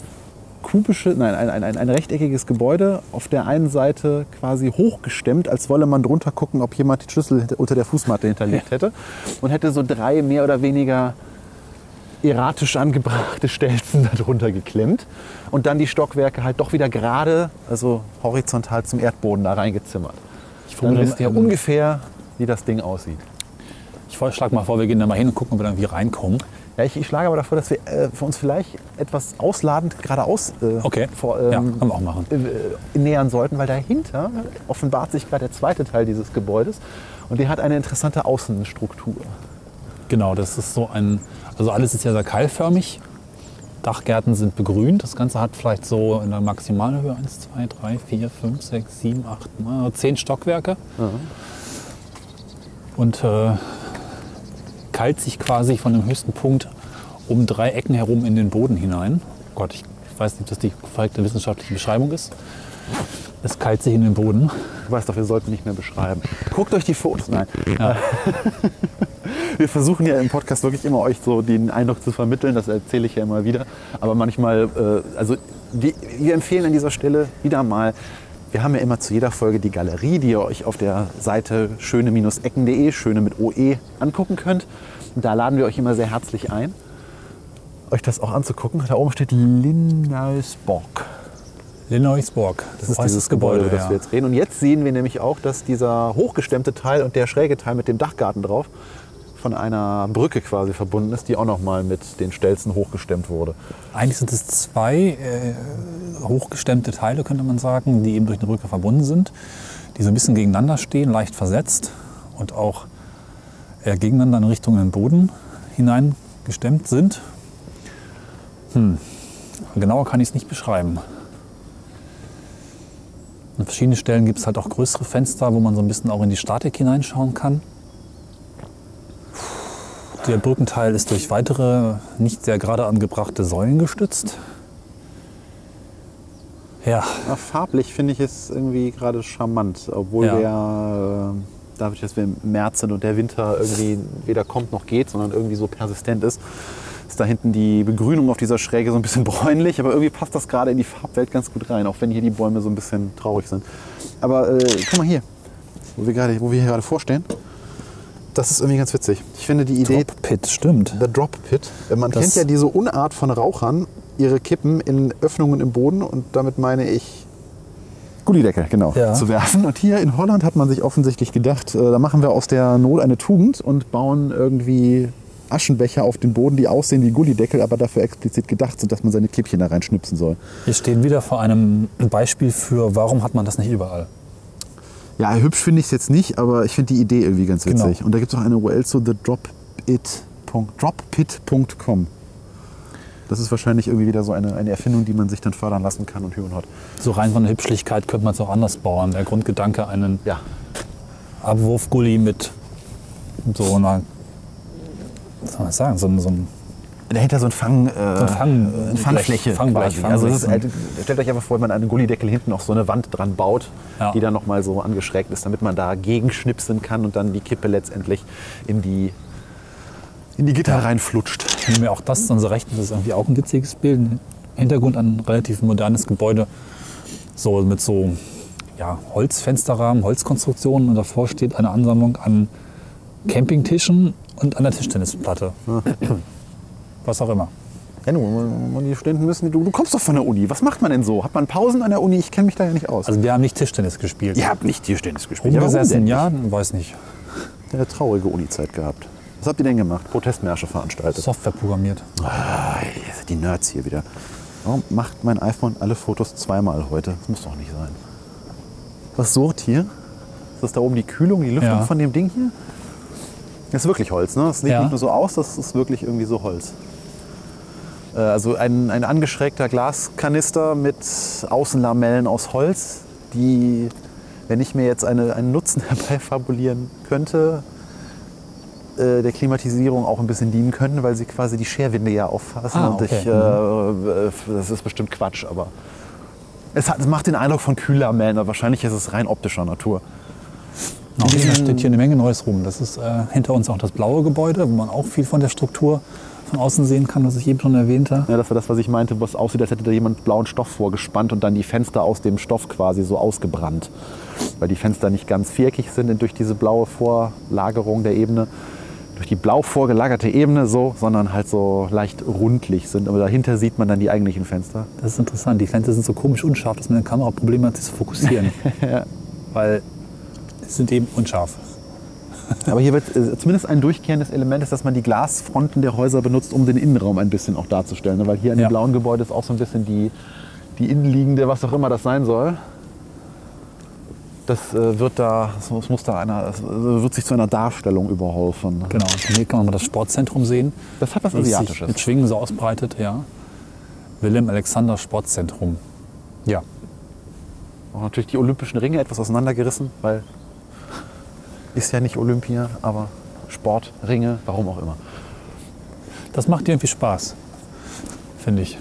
kubisches, nein, ein, ein, ein, rechteckiges Gebäude auf der einen Seite quasi hochgestemmt, als wolle man drunter gucken, ob jemand die Schlüssel unter der Fußmatte hinterlegt hätte. Und hätte so drei mehr oder weniger erratisch angebrachte Stelzen darunter geklemmt. Und dann die Stockwerke halt doch wieder gerade, also horizontal zum Erdboden da reingezimmert. Ich Dann vermute, wisst ihr ungefähr, wie das Ding aussieht. Ich schlage mal vor, wir gehen da mal hin und gucken, ob wir da irgendwie reinkommen. Ja, ich, ich schlage aber davor, dass wir äh, für uns vielleicht etwas ausladend geradeaus äh, Okay. vor, ja, ähm, können wir auch machen. äh, nähern sollten, weil dahinter offenbart sich gerade der zweite Teil dieses Gebäudes und der hat eine interessante Außenstruktur. Genau, das ist so ein, also alles ist ja sehr keilförmig. Dachgärten sind begrünt. Das Ganze hat vielleicht so in der Maximalhöhe 1, 2, 3, 4, 5, 6, 7, 8, 10 Stockwerke. Und äh, keilt sich quasi von dem höchsten Punkt um drei Ecken herum in den Boden hinein. Gott, ich weiß nicht, ob das die korrekte wissenschaftliche Beschreibung ist. Es keilt sich in den Boden. Du weißt doch, wir sollten nicht mehr beschreiben. Guckt euch die Fotos. Nein. Ja. Wir versuchen ja im Podcast wirklich immer euch so den Eindruck zu vermitteln, das erzähle ich ja immer wieder. Aber manchmal, äh, also wir empfehlen an dieser Stelle wieder mal, wir haben ja immer zu jeder Folge die Galerie, die ihr euch auf der Seite schöne-ecken.de, schöne mit OE, angucken könnt. Und da laden wir euch immer sehr herzlich ein, euch das auch anzugucken. Da oben steht Linnaeusborg. Linneusborg, Das ist heißt dieses Gebäude, über das ja. wir jetzt reden. Und jetzt sehen wir nämlich auch, dass dieser hochgestemmte Teil und der schräge Teil mit dem Dachgarten drauf von einer Brücke quasi verbunden ist, die auch nochmal mit den Stelzen hochgestemmt wurde. Eigentlich sind es zwei äh, hochgestemmte Teile, könnte man sagen, die eben durch eine Brücke verbunden sind, die so ein bisschen gegeneinander stehen, leicht versetzt und auch äh, gegeneinander in Richtung den Boden hineingestemmt sind. Hm. Genauer kann ich es nicht beschreiben. An verschiedenen Stellen gibt es halt auch größere Fenster, wo man so ein bisschen auch in die Statik hineinschauen kann. Der Brückenteil ist durch weitere, nicht sehr gerade angebrachte Säulen gestützt. Ja, Ja, farblich finde ich es irgendwie gerade charmant, obwohl Ja. der, äh, dadurch, dass wir im März sind und der Winter irgendwie weder kommt noch geht, sondern irgendwie so persistent ist, ist da hinten die Begrünung auf dieser Schräge so ein bisschen bräunlich, aber irgendwie passt das gerade in die Farbwelt ganz gut rein, auch wenn hier die Bäume so ein bisschen traurig sind. Aber äh, guck mal hier, wo wir, gerade, wo wir hier gerade vorstehen. Das ist irgendwie ganz witzig. Ich finde die Idee, Drop Pit, stimmt. The Drop Pit. Man Das- kennt ja diese Unart von Rauchern, ihre Kippen in Öffnungen im Boden und damit meine ich Gullideckel, genau, Ja. zu werfen. Und hier in Holland hat man sich offensichtlich gedacht, äh, da machen wir aus der Not eine Tugend und bauen irgendwie Aschenbecher auf den Boden, die aussehen wie Gullideckel, aber dafür explizit gedacht sind, dass man seine Kippchen da reinschnipsen soll. Wir stehen wieder vor einem Beispiel für, warum hat man das nicht überall? Ja, hübsch finde ich es jetzt nicht, aber ich finde die Idee irgendwie ganz Genau. witzig. Und da gibt es auch eine URL zu thedropit. droppit.com. Das ist wahrscheinlich irgendwie wieder so eine, eine Erfindung, die man sich dann fördern lassen kann und hü und hot. So rein von der Hübschlichkeit könnte man es auch anders bauen. Der Grundgedanke, einen Ja, Abwurfgully mit so einer, was soll man sagen, so, so ein dahinter so ein Fang, äh, ein Fang- eine Fangfläche. Fangblech. Also ist, halt- stellt euch einfach vor, wenn man an einen Gullideckel hinten noch so eine Wand dran baut, Ja. die dann nochmal so angeschrägt ist, damit man da gegenschnipsen kann und dann die Kippe letztendlich in die, in die Gitter reinflutscht. Nehmen wir auch das zu unserer Rechten, das ist irgendwie auch ein witziges Bild. Im Hintergrund ein relativ modernes Gebäude, so mit so ja, Holzfensterrahmen, Holzkonstruktionen und davor steht eine Ansammlung an Campingtischen und einer Tischtennisplatte. Was auch immer. Ja, nun, die Studenten müssen, du, du kommst doch von der Uni. Was macht man denn so? Hat man Pausen an der Uni? Ich kenne mich da ja nicht aus. Also wir haben nicht Tischtennis gespielt. Ihr habt nicht Tischtennis gespielt. Ja, Rumgesessen, denn ja, weiß nicht. nicht? Eine traurige Uni-Zeit gehabt. Was habt ihr denn gemacht? Protestmärsche veranstaltet. Software programmiert. Ah, die Nerds hier wieder. Warum macht mein iPhone alle Fotos zweimal heute? Das muss doch nicht sein. Was surrt hier? Ist das da oben die Kühlung, die Lüftung Ja. von dem Ding hier? Das ist wirklich Holz, ne? Das sieht Ja. nicht nur so aus, das ist wirklich irgendwie so Holz. Äh, Also ein, ein angeschrägter Glaskanister mit Außenlamellen aus Holz, die, wenn ich mir jetzt eine, einen Nutzen herbeifabulieren könnte, äh, der Klimatisierung auch ein bisschen dienen könnten, weil sie quasi die Scherwinde ja auffassen. Ah, okay. ich, äh, äh, das ist bestimmt Quatsch, aber es, hat, es macht den Eindruck von Kühllamellen, aber wahrscheinlich ist es rein optischer Natur. Auf jeden Fall steht hier eine Menge Neues rum. Das ist äh, hinter uns auch das blaue Gebäude, wo man auch viel von der Struktur von außen sehen kann, was ich eben schon erwähnte. Ja, das war das, was ich meinte, was aussieht, als hätte da jemand blauen Stoff vorgespannt und dann die Fenster aus dem Stoff quasi so ausgebrannt. Weil die Fenster nicht ganz viereckig sind durch diese blaue Vorlagerung der Ebene, durch die blau vorgelagerte Ebene so, sondern halt so leicht rundlich sind. Aber dahinter sieht man dann die eigentlichen Fenster. Das ist interessant. Die Fenster sind so komisch unscharf, dass man in der Kamera Probleme hat, sie zu fokussieren. Weil sie sind eben unscharf. Aber hier wird äh, zumindest ein durchkehrendes Element ist, dass man die Glasfronten der Häuser benutzt, um den Innenraum ein bisschen auch darzustellen. ne? Weil hier an Ja. dem blauen Gebäude ist auch so ein bisschen die, die innenliegende, was auch immer das sein soll. Das äh, wird da, es muss da einer, es äh, wird sich zu einer Darstellung überholfen. Genau. Hier kann man mal das Sportzentrum sehen. Das hat was Asiatisches. mit Schwingen so ausbreitet, ja. Wilhelm Alexander Sportzentrum. Ja. Auch natürlich die Olympischen Ringe etwas auseinandergerissen, weil ist ja nicht Olympia, aber Sport, Ringe, warum auch immer. Das macht irgendwie Spaß, finde ich.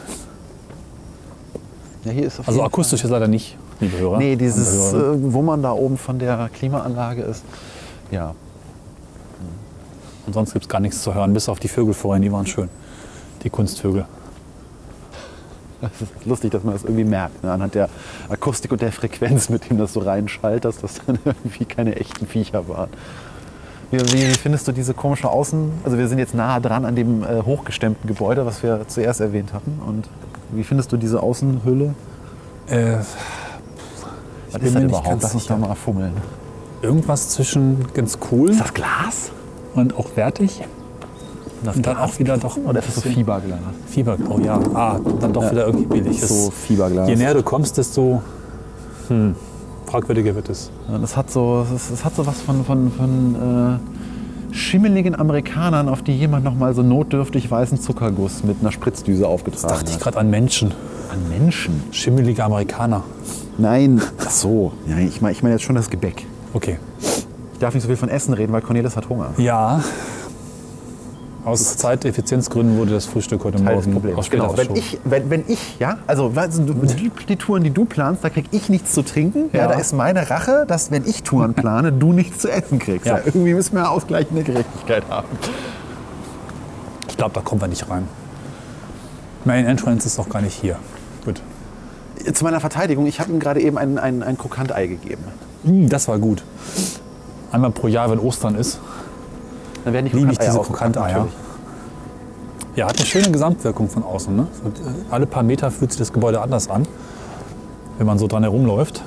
Ja, ist Also akustisch jetzt leider nicht, liebe Hörer. Nee, dieses, äh, wo man da oben von der Klimaanlage ist. Ja, Und sonst gibt es gar nichts zu hören, bis auf die Vögel vorhin, die waren schön. Die Kunstvögel. Das ist lustig, dass man das irgendwie merkt, ne? anhand der Akustik und der Frequenz, mit dem das so reinschallt, dass das dann irgendwie keine echten Viecher waren. Wie, wie findest du diese komische Außen... Also wir sind jetzt nahe dran an dem äh, hochgestemmten Gebäude, was wir zuerst erwähnt hatten. Und wie findest du diese Außenhülle? Äh, Was bin ist das mir nicht überhaupt? ganz Lass uns sicher. da mal fummeln. irgendwas zwischen ganz cool das Glas? und auch wertig. Das Und dann auch wieder doch Oder ist das so Fiberglas? Fieber. Oh ja, ah, dann doch wieder irgendwie billig. So Fiberglas. Je näher du kommst, desto hm, fragwürdiger wird es. Ja, Das hat so, das, das hat so was von, von, von äh, schimmeligen Amerikanern, auf die jemand noch mal so notdürftig weißen Zuckerguss mit einer Spritzdüse aufgetragen Dachte ich hat. gerade an Menschen. An Menschen? Schimmelige Amerikaner. Nein. Ach so. Ja, ich meine ich mein jetzt schon das Gebäck. Okay. Ich darf nicht so viel von Essen reden, weil Cornelis hat Hunger. Ja. Aus Zeiteffizienzgründen wurde das Frühstück heute Morgen auf später Genau. Wenn ich, wenn, wenn ich, ja, also du, die, die Touren, die du planst, da krieg ich nichts zu trinken. Ja. Ja. da ist meine Rache, dass wenn ich Touren plane, du nichts zu essen kriegst. Ja. Ja. irgendwie müssen wir ausgleichende Gerechtigkeit haben. Ich glaube, da kommen wir nicht rein. Main Entrance ist auch gar nicht hier. Gut. Zu meiner Verteidigung, ich habe ihm gerade eben ein, ein, ein Krokantei gegeben. Mm, Das war gut. Einmal pro Jahr, wenn Ostern ist, Dann werden die liebe ich diese Krokanteier. Ja, hat eine schöne Gesamtwirkung von außen. Ne? Äh, alle paar Meter fühlt sich das Gebäude anders an, wenn man so dran herumläuft.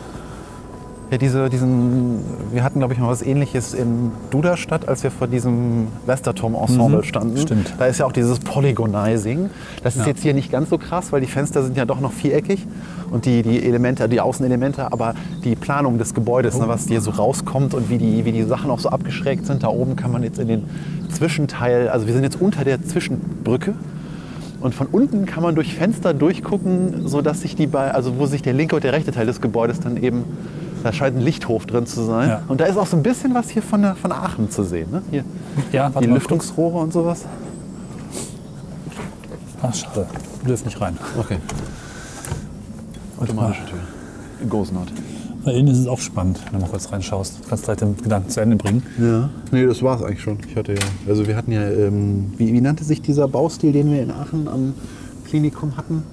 Ja, diese, diesen, wir hatten, glaube ich, mal was ähnliches in Duderstadt, als wir vor diesem Westerturm-Ensemble Mhm, standen. stimmt. Da ist ja auch dieses Polygonizing. Das ist Ja. jetzt hier nicht ganz so krass, weil die Fenster sind ja doch noch viereckig und die, die Elemente, die Außenelemente, aber die Planung des Gebäudes, ne, was hier so rauskommt und wie die, wie die Sachen auch so abgeschrägt sind. Da oben kann man jetzt in den Zwischenteil, also wir sind jetzt unter der Zwischenbrücke. Und von unten kann man durch Fenster durchgucken, sodass sich die bei, also wo sich der linke und der rechte Teil des Gebäudes dann eben, da scheint ein Lichthof drin zu sein. Ja. Und da ist auch so ein bisschen was hier von, der, von Aachen zu sehen. Ne? Hier, Ja, die mal kurz. Lüftungsrohre und sowas. Ach, schade. Wir dürfen nicht rein. Okay. Automatische Tür. Goes not. Da innen ist es auch spannend, wenn du mal kurz reinschaust. Du kannst gleich den Gedanken zu Ende bringen. Ja. Nee, das war es eigentlich schon. Ich hatte ja, also wir hatten ja, ähm, wie, wie nannte sich dieser Baustil, den wir in Aachen am Klinikum hatten,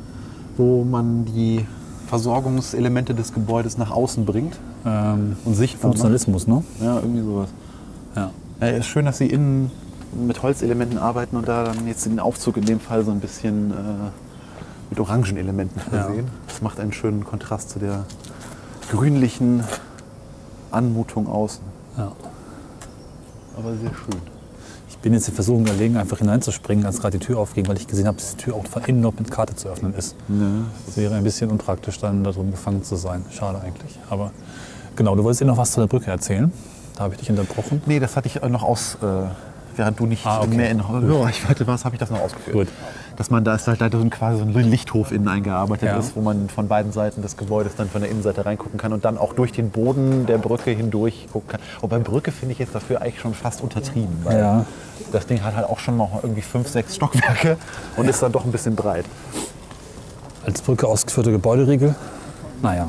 wo man die Versorgungselemente des Gebäudes nach außen bringt Ähm, und sichtbar macht? Funktionalismus, ne? Ja, irgendwie sowas. Ja. Ja, ist schön, dass Sie innen mit Holzelementen arbeiten und da dann jetzt den Aufzug in dem Fall so ein bisschen äh, mit Orangenelementen versehen. Das macht einen schönen Kontrast zu der grünlichen Anmutung außen. ja. Aber sehr schön. Ich bin jetzt in Versuchung erlegen, einfach hineinzuspringen, als gerade die Tür aufging, weil ich gesehen habe, dass die Tür auch von innen noch mit Karte zu öffnen ist. Das wäre ein bisschen unpraktisch, dann da drin gefangen zu sein. Schade eigentlich. Aber genau, du wolltest dir noch was zu der Brücke erzählen. Da habe ich dich unterbrochen. Nee, das hatte ich äh, noch während du nicht Ah, okay. mehr in Hörreichweite warst, habe ich das noch ausgeführt. Gut. Dass man da ist halt leider so ein, quasi so ein Lichthof innen eingearbeitet Ja. ist, wo man von beiden Seiten des Gebäudes dann von der Innenseite reingucken kann und dann auch durch den Boden der Brücke hindurch gucken kann. Und bei Brücke finde ich jetzt dafür eigentlich schon fast untertrieben, weil Ja. das Ding hat halt auch schon noch irgendwie fünf, sechs Stockwerke und ist dann doch ein bisschen breit. Als Brücke ausgeführte Gebäuderiegel. Naja.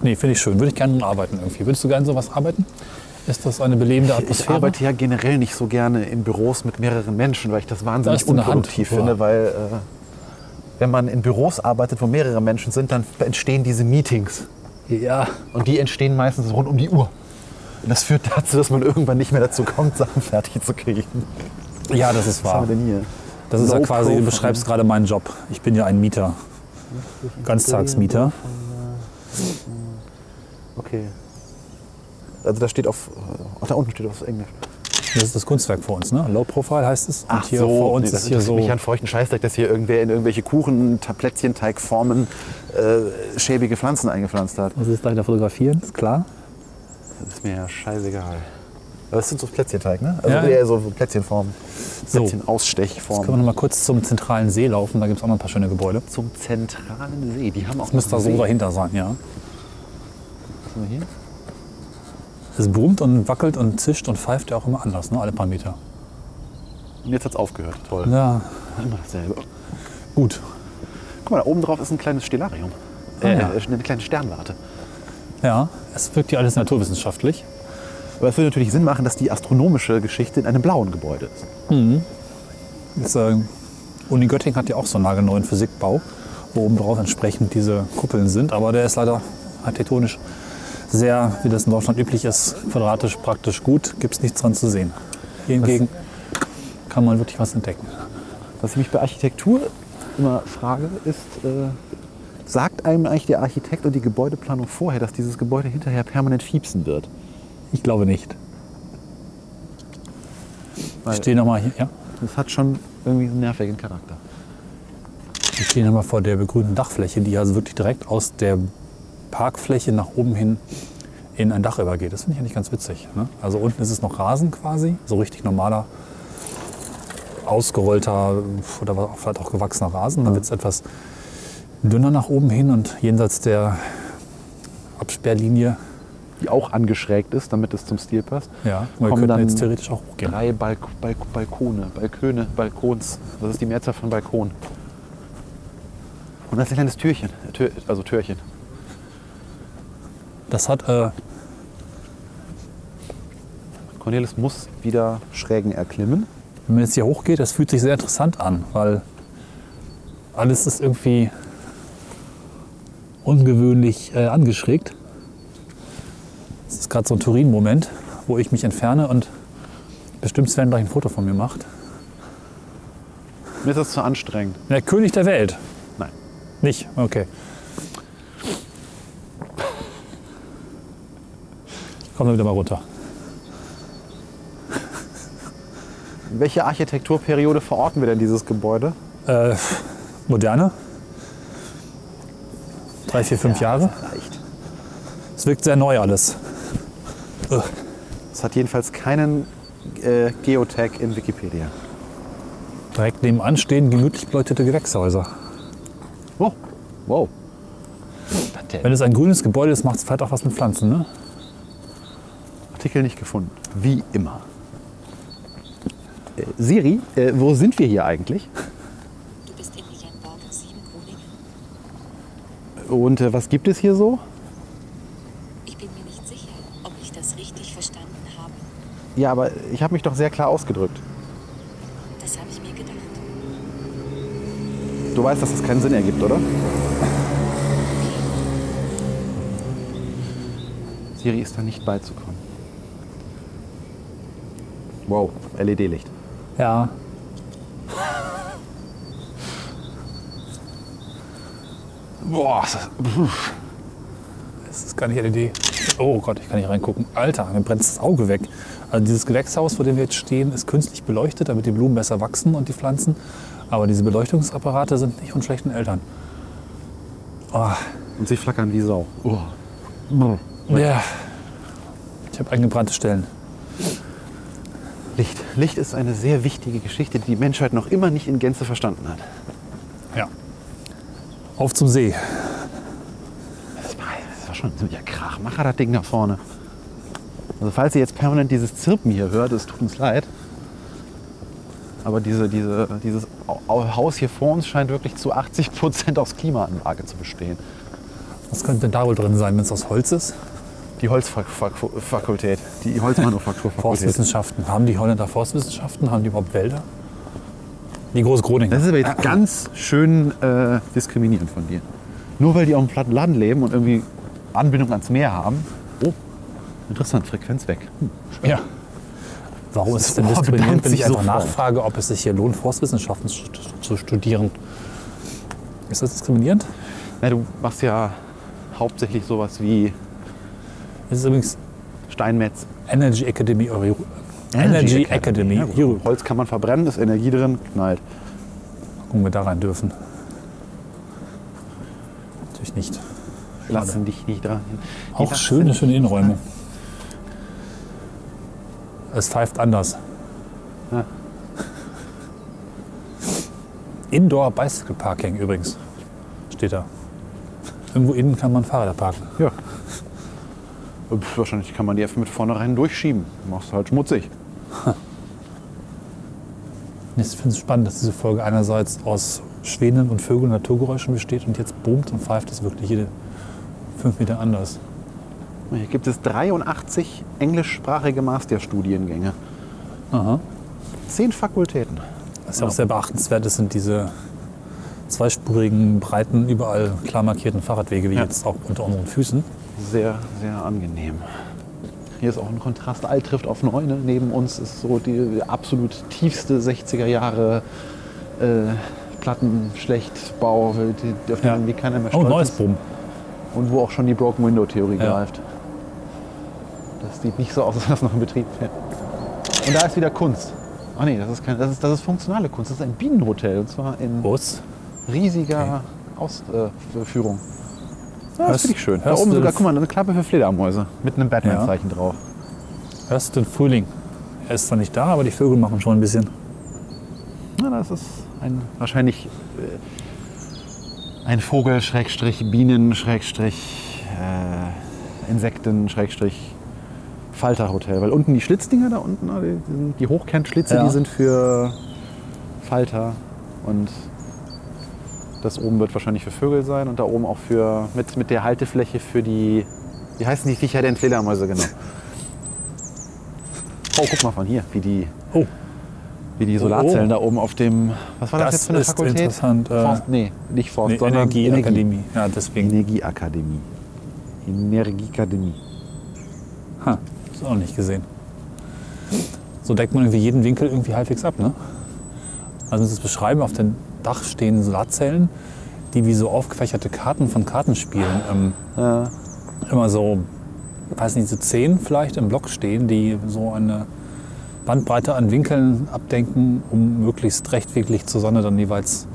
Nee, finde ich schön. Würde ich gerne arbeiten irgendwie. Würdest du gerne sowas arbeiten? Ist das eine belebende Ich Atmosphäre? arbeite ja generell nicht so gerne in Büros mit mehreren Menschen, weil ich das Da wahnsinnig Hand. unproduktiv Boah. finde, weil äh, wenn man in Büros arbeitet, wo mehrere Menschen sind, dann entstehen diese Meetings. ja. Und die entstehen meistens rund um die Uhr. Und das führt dazu, dass man irgendwann nicht mehr dazu kommt, Sachen fertig zu kriegen. ja, das ist Was haben wahr. wir denn hier? Das ist ja Low quasi, du beschreibst gerade meinen Job. Ich bin ja ein Mieter. Ganztagsmieter. Okay. Also da steht auf, ach, da unten steht auf Englisch. Das ist das Kunstwerk vor uns, ne? Low Profile heißt es. Und hier vor uns nee, das ist hier so. mich an feuchten Scheißdreck, dass hier irgendwer in irgendwelche Kuchen, Ta- Plätzchenteigformen äh, schäbige Pflanzen eingepflanzt hat. Was ist da fotografieren? Ist klar. Das ist mir ja scheißegal. Aber das sind so Plätzchenteig, ne? Also Ja. eher so Plätzchenformen. So. Jetzt Plätzchen-Ausstechformen. können wir noch mal kurz zum zentralen See laufen. Da gibt es auch noch ein paar schöne Gebäude. Zum zentralen See. Die haben auch Das müsste da so dahinter sein, ja. Was haben wir hier? Es brummt und wackelt und zischt und pfeift ja auch immer anders, ne? alle paar Meter. Und jetzt hat es aufgehört. Toll. Ja, Immer dasselbe. gut. Guck mal, da oben drauf ist ein kleines Stellarium. Ah, Äh, ja. eine kleine Sternwarte. Ja, es wirkt ja alles naturwissenschaftlich. Aber es würde natürlich Sinn machen, dass die astronomische Geschichte in einem blauen Gebäude ist. Jetzt, äh, Uni Göttingen hat ja auch so einen nagelneuen Physikbau, wo oben drauf entsprechend diese Kuppeln sind. Aber der ist leider architektonisch sehr, wie das in Deutschland üblich ist, quadratisch praktisch gut. Gibt es nichts dran zu sehen. Hier hingegen kann man wirklich was entdecken. Was ich mich bei Architektur immer frage, ist, äh, sagt einem eigentlich der Architekt und die Gebäudeplanung vorher, dass dieses Gebäude hinterher permanent fiepsen wird? Ich glaube nicht. Weil- Ich stehe nochmal hier. Ja? Das hat schon irgendwie einen nervigen Charakter. Wir stehen nochmal vor der begrünten Dachfläche, die also wirklich direkt aus der Parkfläche nach oben hin in ein Dach übergeht. Das finde ich eigentlich ganz witzig. Ne? Also unten ist es noch Rasen quasi, so richtig normaler, ausgerollter oder vielleicht auch gewachsener Rasen. Dann wird es etwas dünner nach oben hin und jenseits der Absperrlinie, Die auch angeschrägt ist, damit es zum Stil passt. ja, wir Kommen dann jetzt theoretisch auch hochgehen. Drei Balk Balk Balkone, Balköne, Balkons. Das ist die Mehrzahl von Balkon. Und das ist ein kleines Türchen, Tür, also Türchen. Das hat, äh, Cornelis muss wieder Schrägen erklimmen. wenn man jetzt hier hochgeht, das fühlt sich sehr interessant an, weil alles ist irgendwie ungewöhnlich äh, angeschrägt. Das ist gerade so ein Turin-Moment, wo ich mich entferne und bestimmt Sven gleich ein Foto von mir macht. Mir ist das zu anstrengend. Der König der Welt. Nein. Nicht? Okay. Komm dann wieder mal runter. Welche Architekturperiode verorten wir denn dieses Gebäude? Äh, moderne. Drei, vier, fünf Jahre. Leicht. Es wirkt sehr neu alles. Ugh. Es hat jedenfalls keinen äh, Geotag in Wikipedia. Direkt nebenan stehen gemütlich beleuchtete Gewächshäuser. Oh, wow. Wenn es ein grünes Gebäude ist, macht es vielleicht auch was mit Pflanzen, ne? Artikel nicht gefunden. Wie immer. Äh, Siri, äh, wo sind wir hier eigentlich? Du bist in Lienborg 7 Groningen. Und äh, was gibt es hier so? Ich bin mir nicht sicher, ob ich das richtig verstanden habe. Ja, aber ich habe mich doch sehr klar ausgedrückt. Das habe ich mir gedacht. Du weißt, dass das keinen Sinn ergibt, oder? Siri ist da nicht beizukommen. Wow, LED-Licht. Ja. Boah, ist das- Es ist gar nicht LED. Oh Gott, ich kann nicht reingucken. Alter, mir brennt das Auge weg. Also dieses Gewächshaus, vor dem wir jetzt stehen, ist künstlich beleuchtet, damit die Blumen besser wachsen und die Pflanzen. Aber diese Beleuchtungsapparate sind nicht von schlechten Eltern. Oh, Und sie flackern wie Sau. Oh. ja. Ich habe eingebrannte Stellen. Licht. Licht ist eine sehr wichtige Geschichte, die die Menschheit noch immer nicht in Gänze verstanden hat. Ja. Auf zum See. Das war, das war schon ein ziemlicher Krachmacher, das Ding da vorne. Also falls ihr jetzt permanent dieses Zirpen hier hört, es tut uns leid. Aber diese, diese, dieses Au- Au- Haus hier vor uns scheint wirklich zu 80 Prozent aus Klimaanlage zu bestehen. Was könnte denn da wohl drin sein, wenn es aus Holz ist? Die Holzfakultät, die Holzmanufakturfakultät. Forstwissenschaften. Haben die Holländer Forstwissenschaften? Haben die überhaupt Wälder? Die Großgroningen. Das ist aber jetzt ganz schön äh, diskriminierend von dir. Nur weil die auf dem platten Land leben und irgendwie Anbindung ans Meer haben. Oh, interessant, Frequenz weg. Hm. Ja. Warum ist es denn diskriminierend, wenn ich einfach sofort. nachfrage, ob es sich hier lohnt, Forstwissenschaften zu, zu studieren? Ist das diskriminierend? Na, du machst ja hauptsächlich sowas wie Das ist übrigens Steinmetz. Energy Academy. Euro- Energy Academy. Ja, gut. Hier Holz kann man verbrennen, ist Energie drin, knallt. gucken wir da rein dürfen. Natürlich nicht. Lassen dich nicht dran. Auch schöne, schöne Innenräume. Es pfeift anders. Ja. Indoor Bicycle Parking übrigens. Steht da. Irgendwo innen kann man Fahrräder parken. Ja. Pff, Wahrscheinlich kann man die einfach mit vornherein durchschieben. Machst halt schmutzig. Ich finde es spannend, dass diese Folge einerseits aus Schwänen und Vögeln, Naturgeräuschen besteht und jetzt boomt und pfeift es wirklich jede fünf Meter anders. Hier gibt es 83 englischsprachige Masterstudiengänge. Aha. Zehn Fakultäten. Was ja auch sehr beachtenswert ist, sind diese zweispurigen, breiten, überall klar markierten Fahrradwege, wie Ja. jetzt auch unter unseren Füßen. Sehr, sehr angenehm. Hier ist auch ein Kontrast. Alt trifft auf neu. Ne? Neben uns ist so die absolut tiefste 60er Jahre äh, Plattenschlechtbau, die, die auf den Ja. irgendwie keiner mehr Oh, stolz neues ist. Boom. Und wo auch schon die Broken Window Theorie Ja. greift. Das sieht nicht so aus, als wenn das noch in Betrieb wäre. Und da ist wieder Kunst. Ach nee, das ist, keine, das, ist, das ist funktionale Kunst. Das ist ein Bienenhotel. Und zwar in Bus. riesiger Ausführung. Äh. Ja, das finde ich schön. Da oben sogar, guck mal, eine Klappe für Fledermäuse. Mit einem Batman-Zeichen drauf. Hörst du den Frühling? Er ist zwar nicht da, aber die Vögel machen schon ein bisschen. Ja, das ist ein, wahrscheinlich äh, ein Vogel, Schrägstrich, Bienen, Schrägstrich, äh, Insekten, Schrägstrich, Falterhotel. Weil unten die Schlitzdinger da unten, ne, die, die Hochkantschlitze, Ja. die sind für Falter. Und das oben wird wahrscheinlich für Vögel sein und da oben auch für, mit, mit der Haltefläche für die, wie heißen die Viecher denn? Fledermäuse, genau. Oh, guck mal von hier, wie die, Oh, wie die Solarzellen Oh. da oben auf dem. Was war das, Das jetzt für eine ist Fakultät? interessant, äh, Forst, nee, nicht Forst, nee, sondern Energieakademie. Ja, deswegen. Energieakademie. Energieakademie. Ha, ist auch nicht gesehen. So deckt man irgendwie jeden Winkel irgendwie halbwegs ab, ne? Also das beschreiben, auf dem Dach stehen Solarzellen, die wie so aufgefächerte Karten von Kartenspielen ähm, Ja. immer so, weiß nicht, so zehn vielleicht im Block stehen, die so eine Bandbreite an Winkeln abdenken, um möglichst rechtwinklig zur Sonne dann jeweils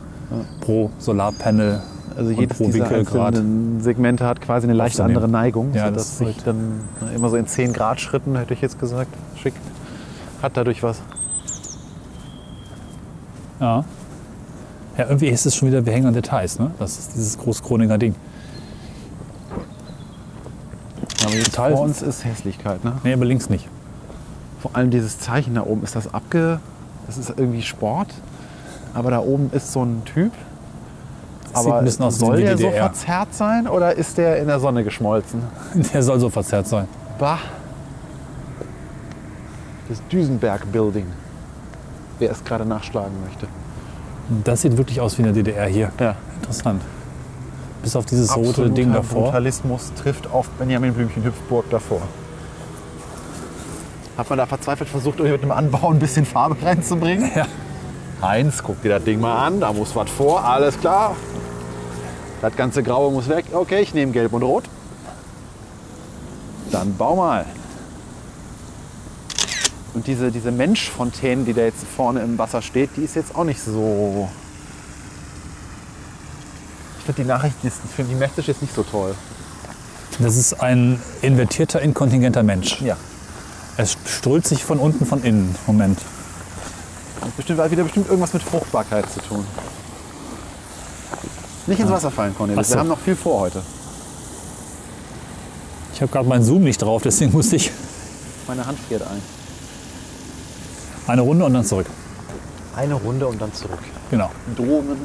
pro Solarpanel Also jedes pro dieser Winkelgrad. einzelnen Segmente hat quasi eine leicht andere Neigung, Ja, sodass das sich dann immer so in 10 Grad Schritten, hätte ich jetzt gesagt, schickt. Hat dadurch was. Ja. Ja, irgendwie ist es schon wieder, wir hängen an Details, ne? Das ist dieses Großkroninger Ding. Aber jetzt Total- vor uns ist Hässlichkeit, ne? Nee, aber links nicht. Vor allem dieses Zeichen da oben, ist das abge... Das ist irgendwie Sport, aber da oben ist so ein Typ. Das sieht Aber ein bisschen aus soll der so verzerrt sein oder ist der in der Sonne geschmolzen? Der soll so verzerrt sein. Bah. Das Düsenberg Building. Wer es gerade nachschlagen möchte. Das sieht wirklich aus wie in der DDR hier. Ja. Interessant. Bis auf dieses rote Ding davor. Brutalismus trifft auf Benjamin Blümchen Hüpfburg davor. Hat man da verzweifelt versucht, irgendwie mit einem Anbau ein bisschen Farbe reinzubringen? Ja. Heinz, guck dir das Ding mal an, da muss was vor, alles klar. Das ganze Graue muss weg. Okay, ich nehme Gelb und Rot. Dann bau mal. Und diese, diese Menschfontäne, die da jetzt vorne im Wasser steht, die ist jetzt auch nicht so. Ich finde die Nachricht, die finde die Message jetzt nicht so toll. Das ist ein invertierter, inkontingenter Mensch. Ja. Es strölt sich von unten, von innen. Moment. Das hat bestimmt, hat wieder bestimmt irgendwas mit Fruchtbarkeit zu tun. Nicht ins Wasser fallen, Cornelis. So. Wir haben noch viel vor heute. Ich habe gerade meinen Zoom nicht drauf, deswegen musste ich Meine Hand friert ein. Eine Runde und dann zurück. Eine Runde und dann zurück. Genau. Domen.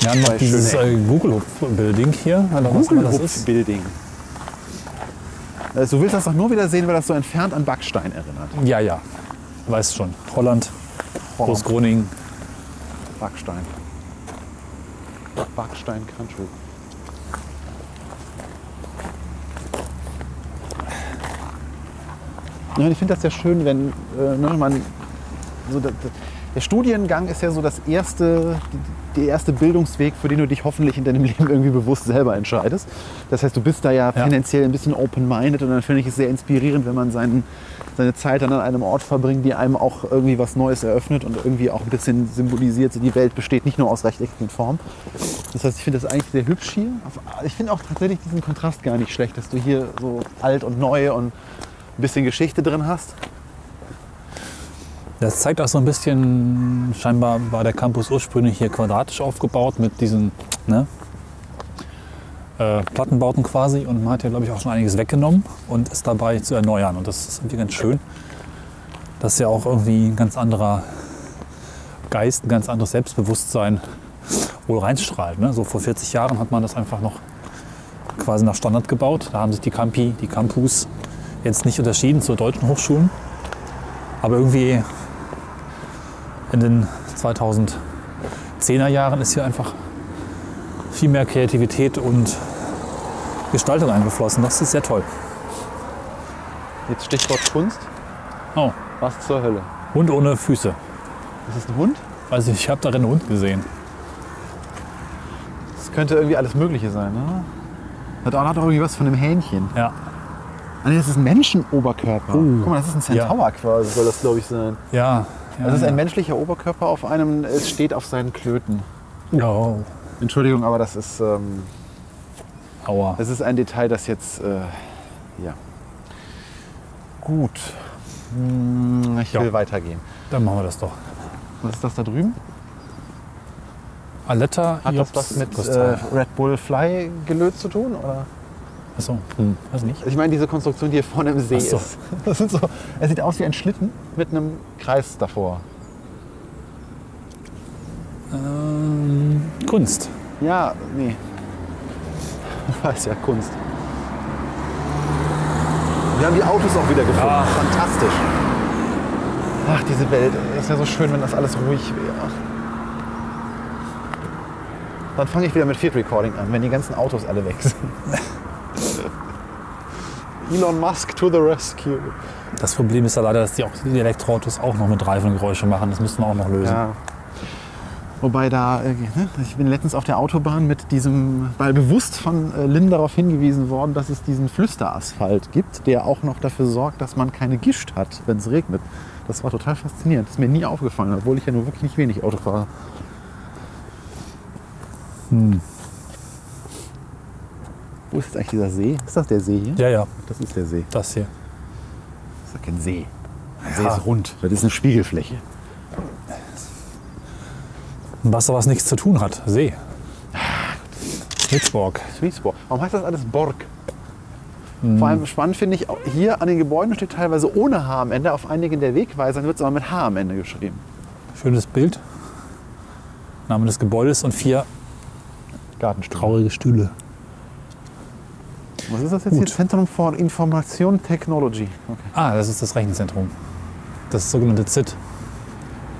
Wir haben noch dieses äh, Google-Building hier. Oder was immer das ist. Building. Äh, Du willst das doch nur wieder sehen, weil das so entfernt an Backstein erinnert. Ja, ja. Weißt schon. Holland, Großgroningen. Backstein. Backstein Country. Ja, und ich finde das sehr schön, wenn äh, ne, man so der, der Studiengang ist ja so das erste, der erste Bildungsweg, für den du dich hoffentlich in deinem Leben irgendwie bewusst selber entscheidest. Das heißt, du bist da ja, Ja. tendenziell ein bisschen open-minded und dann finde ich es sehr inspirierend, wenn man seinen, seine Zeit dann an einem Ort verbringt, die einem auch irgendwie was Neues eröffnet und irgendwie auch ein bisschen symbolisiert, so die Welt besteht nicht nur aus rechteckigen Formen. Das heißt, ich finde das eigentlich sehr hübsch hier. Ich finde auch tatsächlich diesen Kontrast gar nicht schlecht, dass du hier so alt und neu und ein bisschen Geschichte drin hast. Das zeigt auch so ein bisschen, scheinbar war der Campus ursprünglich hier quadratisch aufgebaut mit diesen ne, äh, Plattenbauten quasi. Und man hat ja, glaube ich, auch schon einiges weggenommen und ist dabei zu erneuern. Und das ist irgendwie ganz schön. Das ist ja auch irgendwie ein ganz anderer Geist, ein ganz anderes Selbstbewusstsein wohl reinstrahlt. Ne? So vor 40 Jahren hat man das einfach noch quasi nach Standard gebaut. Da haben sich die Campi, die Campus jetzt nicht unterschieden zu deutschen Hochschulen. Aber irgendwie in den 2010er Jahren ist hier einfach viel mehr Kreativität und Gestaltung eingeflossen. Das ist sehr toll. Jetzt Stichwort Kunst. Oh, Was zur Hölle? Hund ohne Füße. Ist das ein Hund? Also ich habe darin einen Hund gesehen. Das könnte irgendwie alles Mögliche sein, ne? Hat auch, hat auch irgendwie was von einem Hähnchen. Ja, Ah, nee, das ist ein Menschenoberkörper. Guck mal, das ist ein Ja. Centaur quasi, soll das glaube ich sein. ja. ja Das ist ein ja. menschlicher Oberkörper auf einem, es steht auf seinen Klöten. Oh, Entschuldigung, aber das ist, ähm, aua. das ist ein Detail, das jetzt, äh, ja. Gut. Hm, Ich Ja. will weitergehen. Dann machen wir das doch. Was ist das da drüben? Aletta Hat das was mit äh, Red Bull Fly gelöt zu tun? Oder? Achso, hm, weiß nicht. Ich meine diese Konstruktion, die hier vorne im See Ach so. ist. Das sind so, es sieht aus wie ein Schlitten mit einem Kreis davor. Ähm, Kunst. Ja, nee. Ich weiß ja, Kunst. Wir haben die Autos auch wieder gefunden. Ah. Fantastisch. Ach, diese Welt. Es wäre so schön, wenn das alles ruhig wäre. Dann fange ich wieder mit Field Recording an, wenn die ganzen Autos alle weg sind. Elon Musk to the rescue. Das Problem ist ja leider, dass die, auch, die Elektroautos auch noch mit Reifengeräusche machen. Das müssen wir auch noch lösen. Ja. Wobei da, äh, ne, ich bin letztens auf der Autobahn mit diesem, weil bewusst von äh, Lynn darauf hingewiesen worden, dass es diesen Flüsterasphalt gibt, der auch noch dafür sorgt, dass man keine Gischt hat, wenn es regnet. Das war total faszinierend. Das ist mir nie aufgefallen, obwohl ich ja nur wirklich nicht wenig Auto fahre. Wo ist jetzt eigentlich dieser See? Ist das der See hier? Ja, ja, Das ist der See. das hier. Das ist ja kein See. See Ja. ist rund. Das ist eine Spiegelfläche. Ein Wasser, was nichts zu tun hat. See. Witzborg. Swissborg. Warum heißt das alles Borg? Vor allem spannend finde ich, hier an den Gebäuden steht teilweise ohne H am Ende. Auf einigen der Wegweisern wird es aber mit H am Ende geschrieben. Schönes Bild. Name des Gebäudes und vier Gartenstühle. traurige Stühle. Was ist das jetzt hier? Zentrum for Information Technology. Okay. Ah, das ist das Rechenzentrum. Das sogenannte ZIT.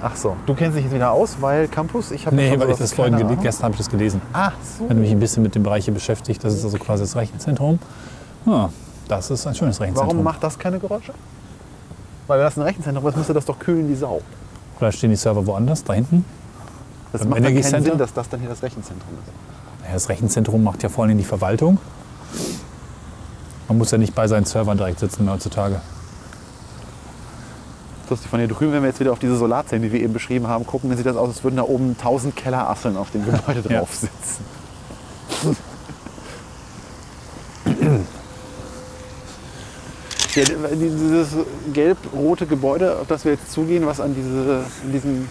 Ach so. Du kennst dich jetzt wieder aus, weil Campus? Ich habe Nee, weil ich das vorhin Ahnung. gestern habe ich das gelesen. Ach so. Ich habe mich ein bisschen mit dem Bereich hier beschäftigt. Das ist also quasi das Rechenzentrum. Ja, das ist ein schönes Rechenzentrum. Warum macht das keine Geräusche? Weil wenn das ein Rechenzentrum ist, müsste das doch kühlen wie Sau. Vielleicht stehen die Server woanders, da hinten. Das Beim macht Energy keinen? Sinn, dass das dann hier das Rechenzentrum ist. Naja, das Rechenzentrum macht ja vor allem die Verwaltung. Man muss ja nicht bei seinen Servern direkt sitzen heutzutage. Lustig von hier drüben, wenn wir jetzt wieder auf diese Solarzellen, die wir eben beschrieben haben, gucken, dann sieht das aus, als würden da oben 1000 Kellerasseln auf dem Gebäude drauf sitzen. Ja, dieses gelb-rote Gebäude, auf das wir jetzt zugehen, was an diese, diesen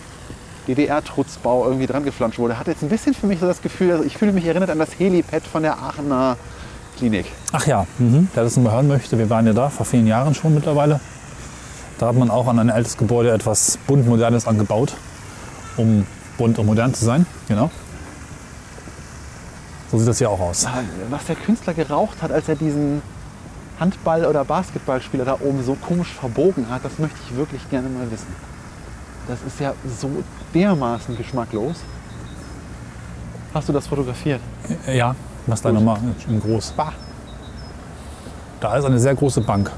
DDR-Trutzbau irgendwie dran geflanscht wurde, hat jetzt ein bisschen für mich so das Gefühl, also ich fühle mich erinnert an das Helipad von der Aachener Klinik. Ach ja, mhm. wer das mal hören möchte, wir waren ja da vor vielen Jahren schon mittlerweile. Da hat man auch an ein altes Gebäude etwas bunt Modernes angebaut, um bunt und modern zu sein. Genau. So sieht das hier auch aus. Was der Künstler geraucht hat, als er diesen Handball- oder Basketballspieler da oben so komisch verbogen hat, das möchte ich wirklich gerne mal wissen. Das ist ja so dermaßen geschmacklos. Hast du das fotografiert? Ja, was da nochmal in groß. Bah. Da ist eine sehr große Bank.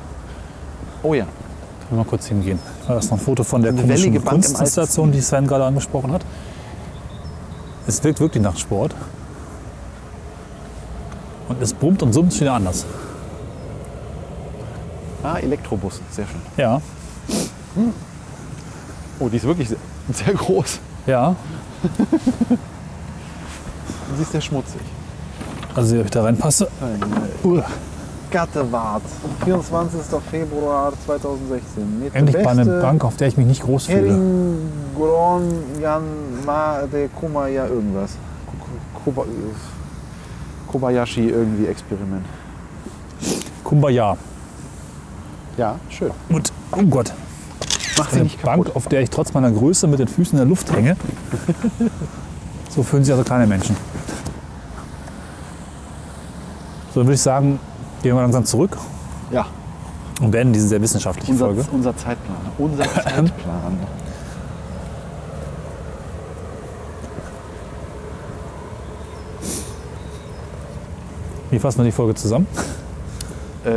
Oh ja. Können wir mal kurz hingehen. Da ist noch ein Foto von der komischen Kunstinstallation, die Sven gerade angesprochen hat. Es wirkt wirklich nach Sport. Und es brummt und summt wieder anders. Ah, Elektrobus. Sehr schön. Ja, Oh, die ist wirklich sehr, sehr groß. ja. Sie ist sehr schmutzig. Also, ob ich da reinpasse. Uh, Gattewart. 24. Februar 2016. Mit endlich mal eine beste Bank, auf der ich mich nicht groß fühle. Heringon Jan Ma de Kumaya irgendwas. Koba- Kobayashi irgendwie Experiment. Kumbaya. Ja, schön. Und, oh Gott. Macht sie Eine nicht kaputt. Bank, auf der ich trotz meiner Größe mit den Füßen in der Luft hänge. so fühlen sich also kleine Menschen. So, dann würde ich sagen, gehen wir langsam zurück Ja, und beenden diese sehr wissenschaftliche unser, Folge. unser Zeitplan. Unser Zeitplan. Wie fassen wir die Folge zusammen? Äh,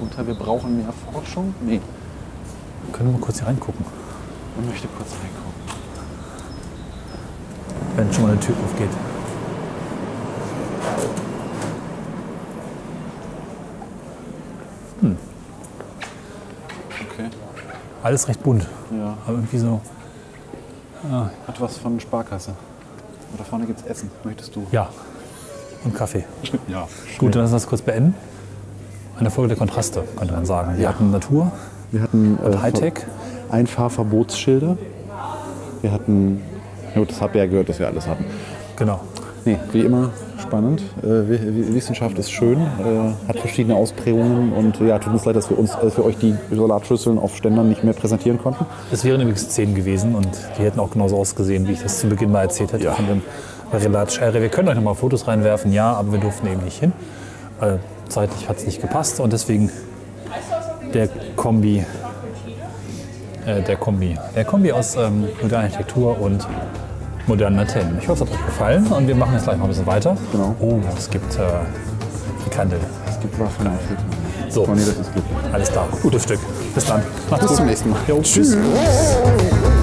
unter wir brauchen mehr Forschung? Nee, Können wir mal kurz hier reingucken, man möchte kurz reingucken. wenn schon mal eine Tür aufgeht. Okay. Alles recht bunt, Ja, aber irgendwie so. hat was von Sparkasse. Da vorne gibt's Essen. Möchtest du? Ja. Und Kaffee. Ja. Gut, dann lass uns das kurz beenden. Eine Folge der Kontraste, könnte man sagen. Wir Ja. hatten Natur, Wir hatten äh, Hightech. Einfahrverbotsschilder. Wir hatten, ja gut, das habt ihr ja gehört, dass wir alles hatten. Genau. Nee, wie immer spannend. Äh, Wi- Wi- Wissenschaft ist schön, äh, hat verschiedene Ausprägungen und ja, tut uns leid, dass wir, uns, wir euch die Salatschüsseln auf Ständern nicht mehr präsentieren konnten. Es wären übrigens Szenen gewesen und die hätten auch genauso ausgesehen, wie ich das zu Beginn mal erzählt hätte Ja. von dem Relatschere. Wir können euch noch mal Fotos reinwerfen, ja, aber wir durften eben nicht hin. Weil zeitlich hat es nicht gepasst und deswegen der Kombi, äh, der Kombi, der Kombi aus ähm, Architektur und modernen Antennen. Ich hoffe, es hat euch gefallen und wir machen jetzt gleich mal ein bisschen weiter. Genau. Oh, es gibt äh, Frikandel. Es gibt Waffeln auf So, Conny, das ist glücklich. alles klar. Gutes Stück. Bis dann. Macht's Bis gut. zum nächsten Mal. Jo, tschüss. Tschüss.